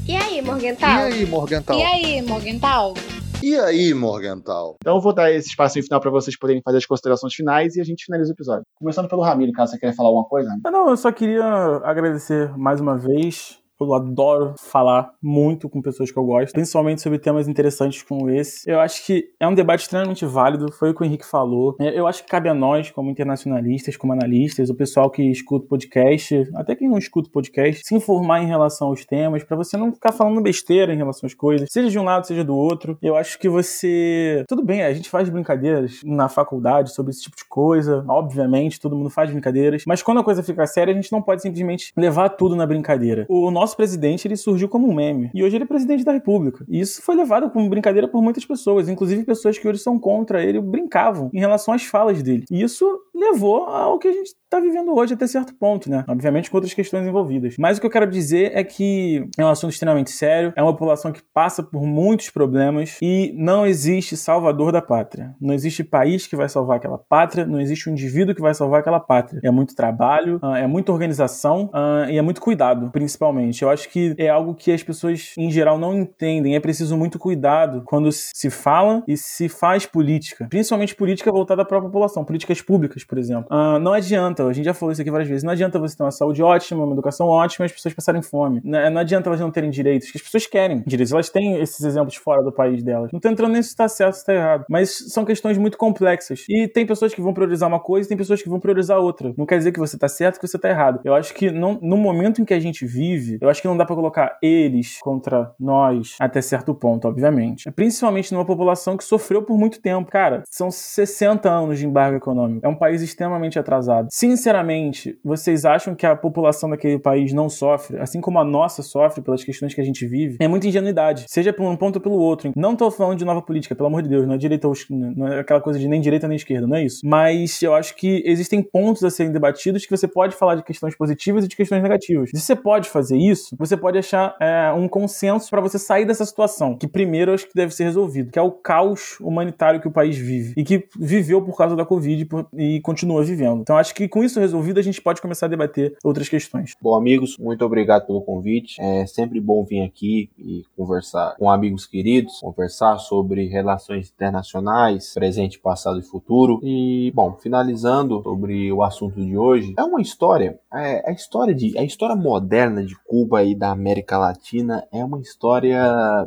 E aí, Morgental? E aí, Morgental? E aí, Morgental? E aí, Morgental? Então eu vou dar esse espaço final para vocês poderem fazer as considerações finais e a gente finaliza o episódio. Começando pelo Ramiro, caso você queira falar alguma coisa. Não, eu só queria agradecer mais uma vez eu adoro falar muito com pessoas que eu gosto, principalmente sobre temas interessantes como esse. Eu acho que é um debate extremamente válido, foi o que o Henrique falou. É, eu acho que cabe a nós, como internacionalistas, como analistas, o pessoal que escuta podcast, até quem não escuta podcast, se informar em relação aos temas, para você não ficar falando besteira em relação às coisas, seja de um lado, seja do outro. Eu acho que você. Tudo bem, a gente faz brincadeiras na faculdade sobre esse tipo de coisa, obviamente, todo mundo faz brincadeiras, mas quando a coisa fica séria, a gente não pode simplesmente levar tudo na brincadeira. O nosso nosso presidente ele surgiu como um meme. E hoje ele é presidente da República. E isso foi levado como brincadeira por muitas pessoas, inclusive pessoas que hoje são contra ele brincavam em relação às falas dele. E isso levou ao que a gente está vivendo hoje até certo ponto, né? Obviamente com outras questões envolvidas. Mas o que eu quero dizer é que é um assunto extremamente sério, é uma população que passa por muitos problemas e não existe salvador da pátria. Não existe país que vai salvar aquela pátria, não existe um indivíduo que vai salvar aquela pátria. É muito trabalho, ah, é muita organização ah, e é muito cuidado, principalmente. Eu acho que é algo que as pessoas em geral não entendem. É preciso muito cuidado quando se fala e se faz política, principalmente política voltada para a população, políticas públicas, por exemplo. Uh, não adianta, a gente já falou isso aqui várias vezes, não adianta você ter uma saúde ótima, uma educação ótima e as pessoas passarem fome. Não, não adianta elas não terem direitos, que as pessoas querem direitos. Elas têm esses exemplos fora do país delas. Não tô entrando nem se está certo se está errado, mas são questões muito complexas. E tem pessoas que vão priorizar uma coisa e tem pessoas que vão priorizar outra. Não quer dizer que você está certo que você está errado. Eu acho que não, no momento em que a gente vive, eu acho que não dá para colocar eles contra nós até certo ponto, obviamente. Principalmente numa população que sofreu por muito tempo. Cara, são 60 anos de embargo econômico. É um país extremamente atrasado. Sim, sinceramente, vocês acham que a população daquele país não sofre, assim como a nossa sofre pelas questões que a gente vive? É muita ingenuidade, seja por um ponto ou pelo outro. Não tô falando de nova política, pelo amor de Deus, não é direita ou não é aquela coisa de nem direita nem esquerda, não é isso. Mas eu acho que existem pontos a serem debatidos que você pode falar de questões positivas e de questões negativas. Se você pode fazer isso, você pode achar é, um consenso para você sair dessa situação, que primeiro eu acho que deve ser resolvido, que é o caos humanitário que o país vive e que viveu por causa da Covid e continua vivendo. Então acho que com isso resolvido a gente pode começar a debater outras questões. Bom, amigos, muito obrigado pelo convite. É sempre bom vir aqui e conversar com amigos queridos, conversar sobre relações internacionais, presente, passado e futuro. E, bom, finalizando sobre o assunto de hoje, é uma história, é, a história de a história moderna de Cuba e da América Latina é uma história,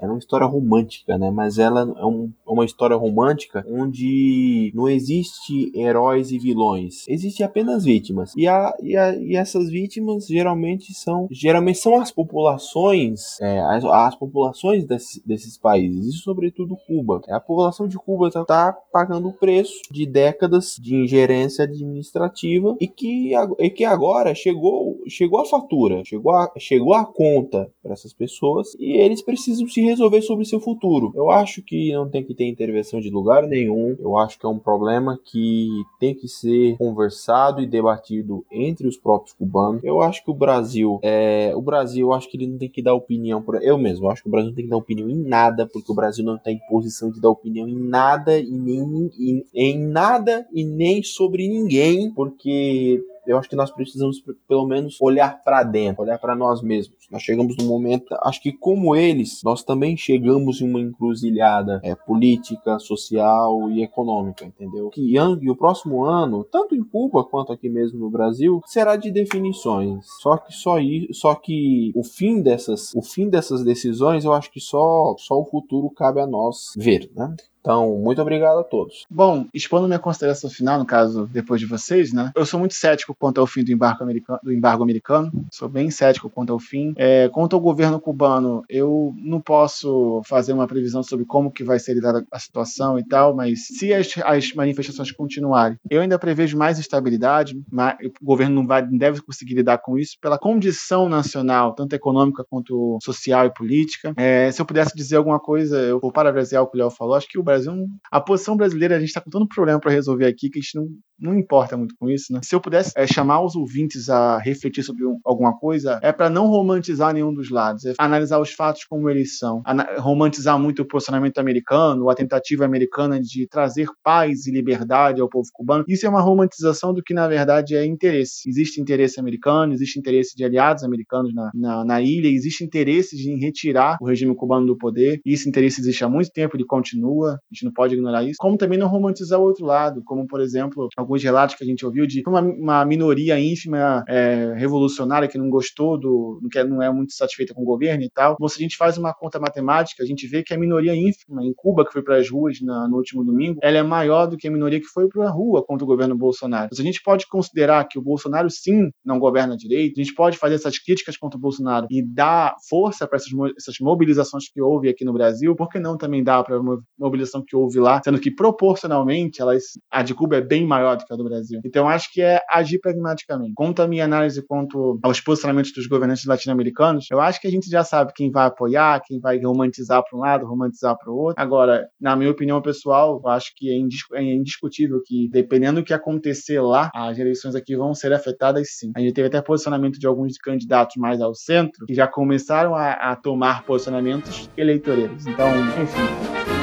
é uma história romântica, né? Mas ela é um, uma história romântica onde não existe heróis e vilões, existe apenas vítimas. E, a, e, a, e essas vítimas geralmente são geralmente são as populações, é, as, as, populações desse, desses países, e sobretudo Cuba. A população de Cuba está tá pagando o preço de décadas de ingerência administrativa e que, e que agora chegou, chegou a fatura, chegou a, chegou a conta para essas pessoas e eles precisam se resolver sobre seu futuro. Eu acho que não tem que ter intervenção de lugar nenhum. Eu acho que é um problema que tem que ser conversado e debatido entre os próprios cubanos. Eu acho que o Brasil, é, o Brasil, eu acho que ele não tem que dar opinião por eu mesmo. Eu acho que o Brasil não tem que dar opinião em nada, porque o Brasil não tem posição de dar opinião em nada e nem em, em nada e nem sobre ninguém, porque eu acho que nós precisamos pelo menos olhar para dentro, olhar para nós mesmos. Nós chegamos num momento, acho que como eles, nós também chegamos em uma encruzilhada é, política, social e econômica, entendeu? Que e o próximo ano, tanto em Cuba quanto aqui mesmo no Brasil, será de definições. Só que só isso, só que o fim dessas, o fim dessas decisões, eu acho que só só o futuro cabe a nós ver, né? Então, muito obrigado a todos. Bom, expondo minha consideração final, no caso, depois de vocês, né? Eu sou muito cético quanto ao fim do embargo americano. Do embargo americano. Sou bem cético quanto ao fim. É, quanto ao governo cubano, eu não posso fazer uma previsão sobre como que vai ser lidada a situação e tal, mas se as, as manifestações continuarem, eu ainda prevejo mais estabilidade, mas o governo não, vai, deve conseguir lidar com isso pela condição nacional, tanto econômica quanto social e política. É, se eu pudesse dizer alguma coisa, eu vou parafrasear o que o Léo falou, acho que o Brasil, a posição brasileira, a gente está com tanto problema para resolver aqui que a gente não, não importa muito com isso, né? Se eu pudesse é, chamar os ouvintes a refletir sobre um, alguma coisa, é para não romantizar nenhum dos lados, é analisar os fatos como eles são, romantizar muito o posicionamento americano, a tentativa americana de trazer paz e liberdade ao povo cubano. Isso é uma romantização do que na verdade é interesse. Existe interesse americano, existe interesse de aliados americanos na, na, na ilha, existe interesse de retirar o regime cubano do poder. E esse interesse existe há muito tempo, ele continua a gente não pode ignorar isso, como também não romantizar o outro lado, como, por exemplo, alguns relatos que a gente ouviu de uma, uma minoria ínfima é, revolucionária que não gostou do, que não é muito satisfeita com o governo e tal. Então, se a gente faz uma conta matemática, a gente vê que a minoria ínfima em Cuba, que foi para as ruas na, no último domingo, ela é maior do que a minoria que foi para a rua contra o governo Bolsonaro. Mas a gente pode considerar que o Bolsonaro, sim, não governa direito, a gente pode fazer essas críticas contra o Bolsonaro e dar força para essas, essas mobilizações que houve aqui no Brasil, por que não também dar para mobilização que houve lá, sendo que proporcionalmente elas, a de Cuba é bem maior do que a do Brasil. Então acho que é agir pragmaticamente. Quanto à minha análise quanto aos posicionamentos dos governantes latino-americanos, eu acho que a gente já sabe quem vai apoiar, quem vai romantizar para um lado, romantizar para o outro. Agora, na minha opinião pessoal, eu acho que é, é indiscutível que, dependendo do que acontecer lá, as eleições aqui vão ser afetadas sim. A gente teve até posicionamento de alguns candidatos mais ao centro que já começaram a, a tomar posicionamentos eleitoreiros. Então, enfim.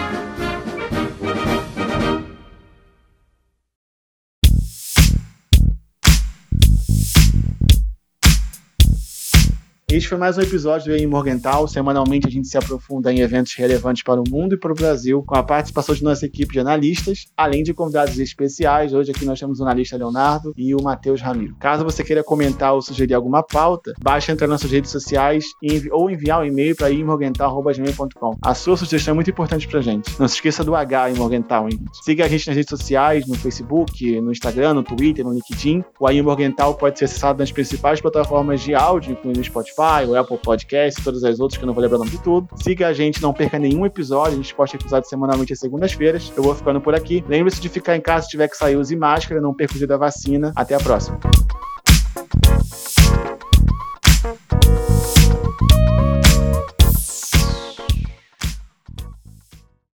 Este foi mais um episódio do em Morgental. Semanalmente a gente se aprofunda em eventos relevantes para o mundo e para o Brasil, com a participação de nossa equipe de analistas, além de convidados especiais. Hoje aqui nós temos o analista Leonardo e o Matheus Ramiro. Caso você queira comentar ou sugerir alguma pauta, basta entrar nas nossas redes sociais ou enviar um e-mail para imorgental.com. A sua sugestão é muito importante para gente. Não se esqueça do H em Morgental, hein? Siga a gente nas redes sociais, no Facebook, no Instagram, no Twitter, no LinkedIn. O AI Morgental pode ser acessado nas principais plataformas de áudio, incluindo o Spotify Spotify, o Apple Podcast, todas as outras que eu não vou lembrar o nome de tudo. Siga a gente, não perca nenhum episódio. A gente posta episódio semanalmente às segundas-feiras. Eu vou ficando por aqui. Lembre-se de ficar em casa se tiver que sair, use máscara, não perca o dia da vacina. Até a próxima.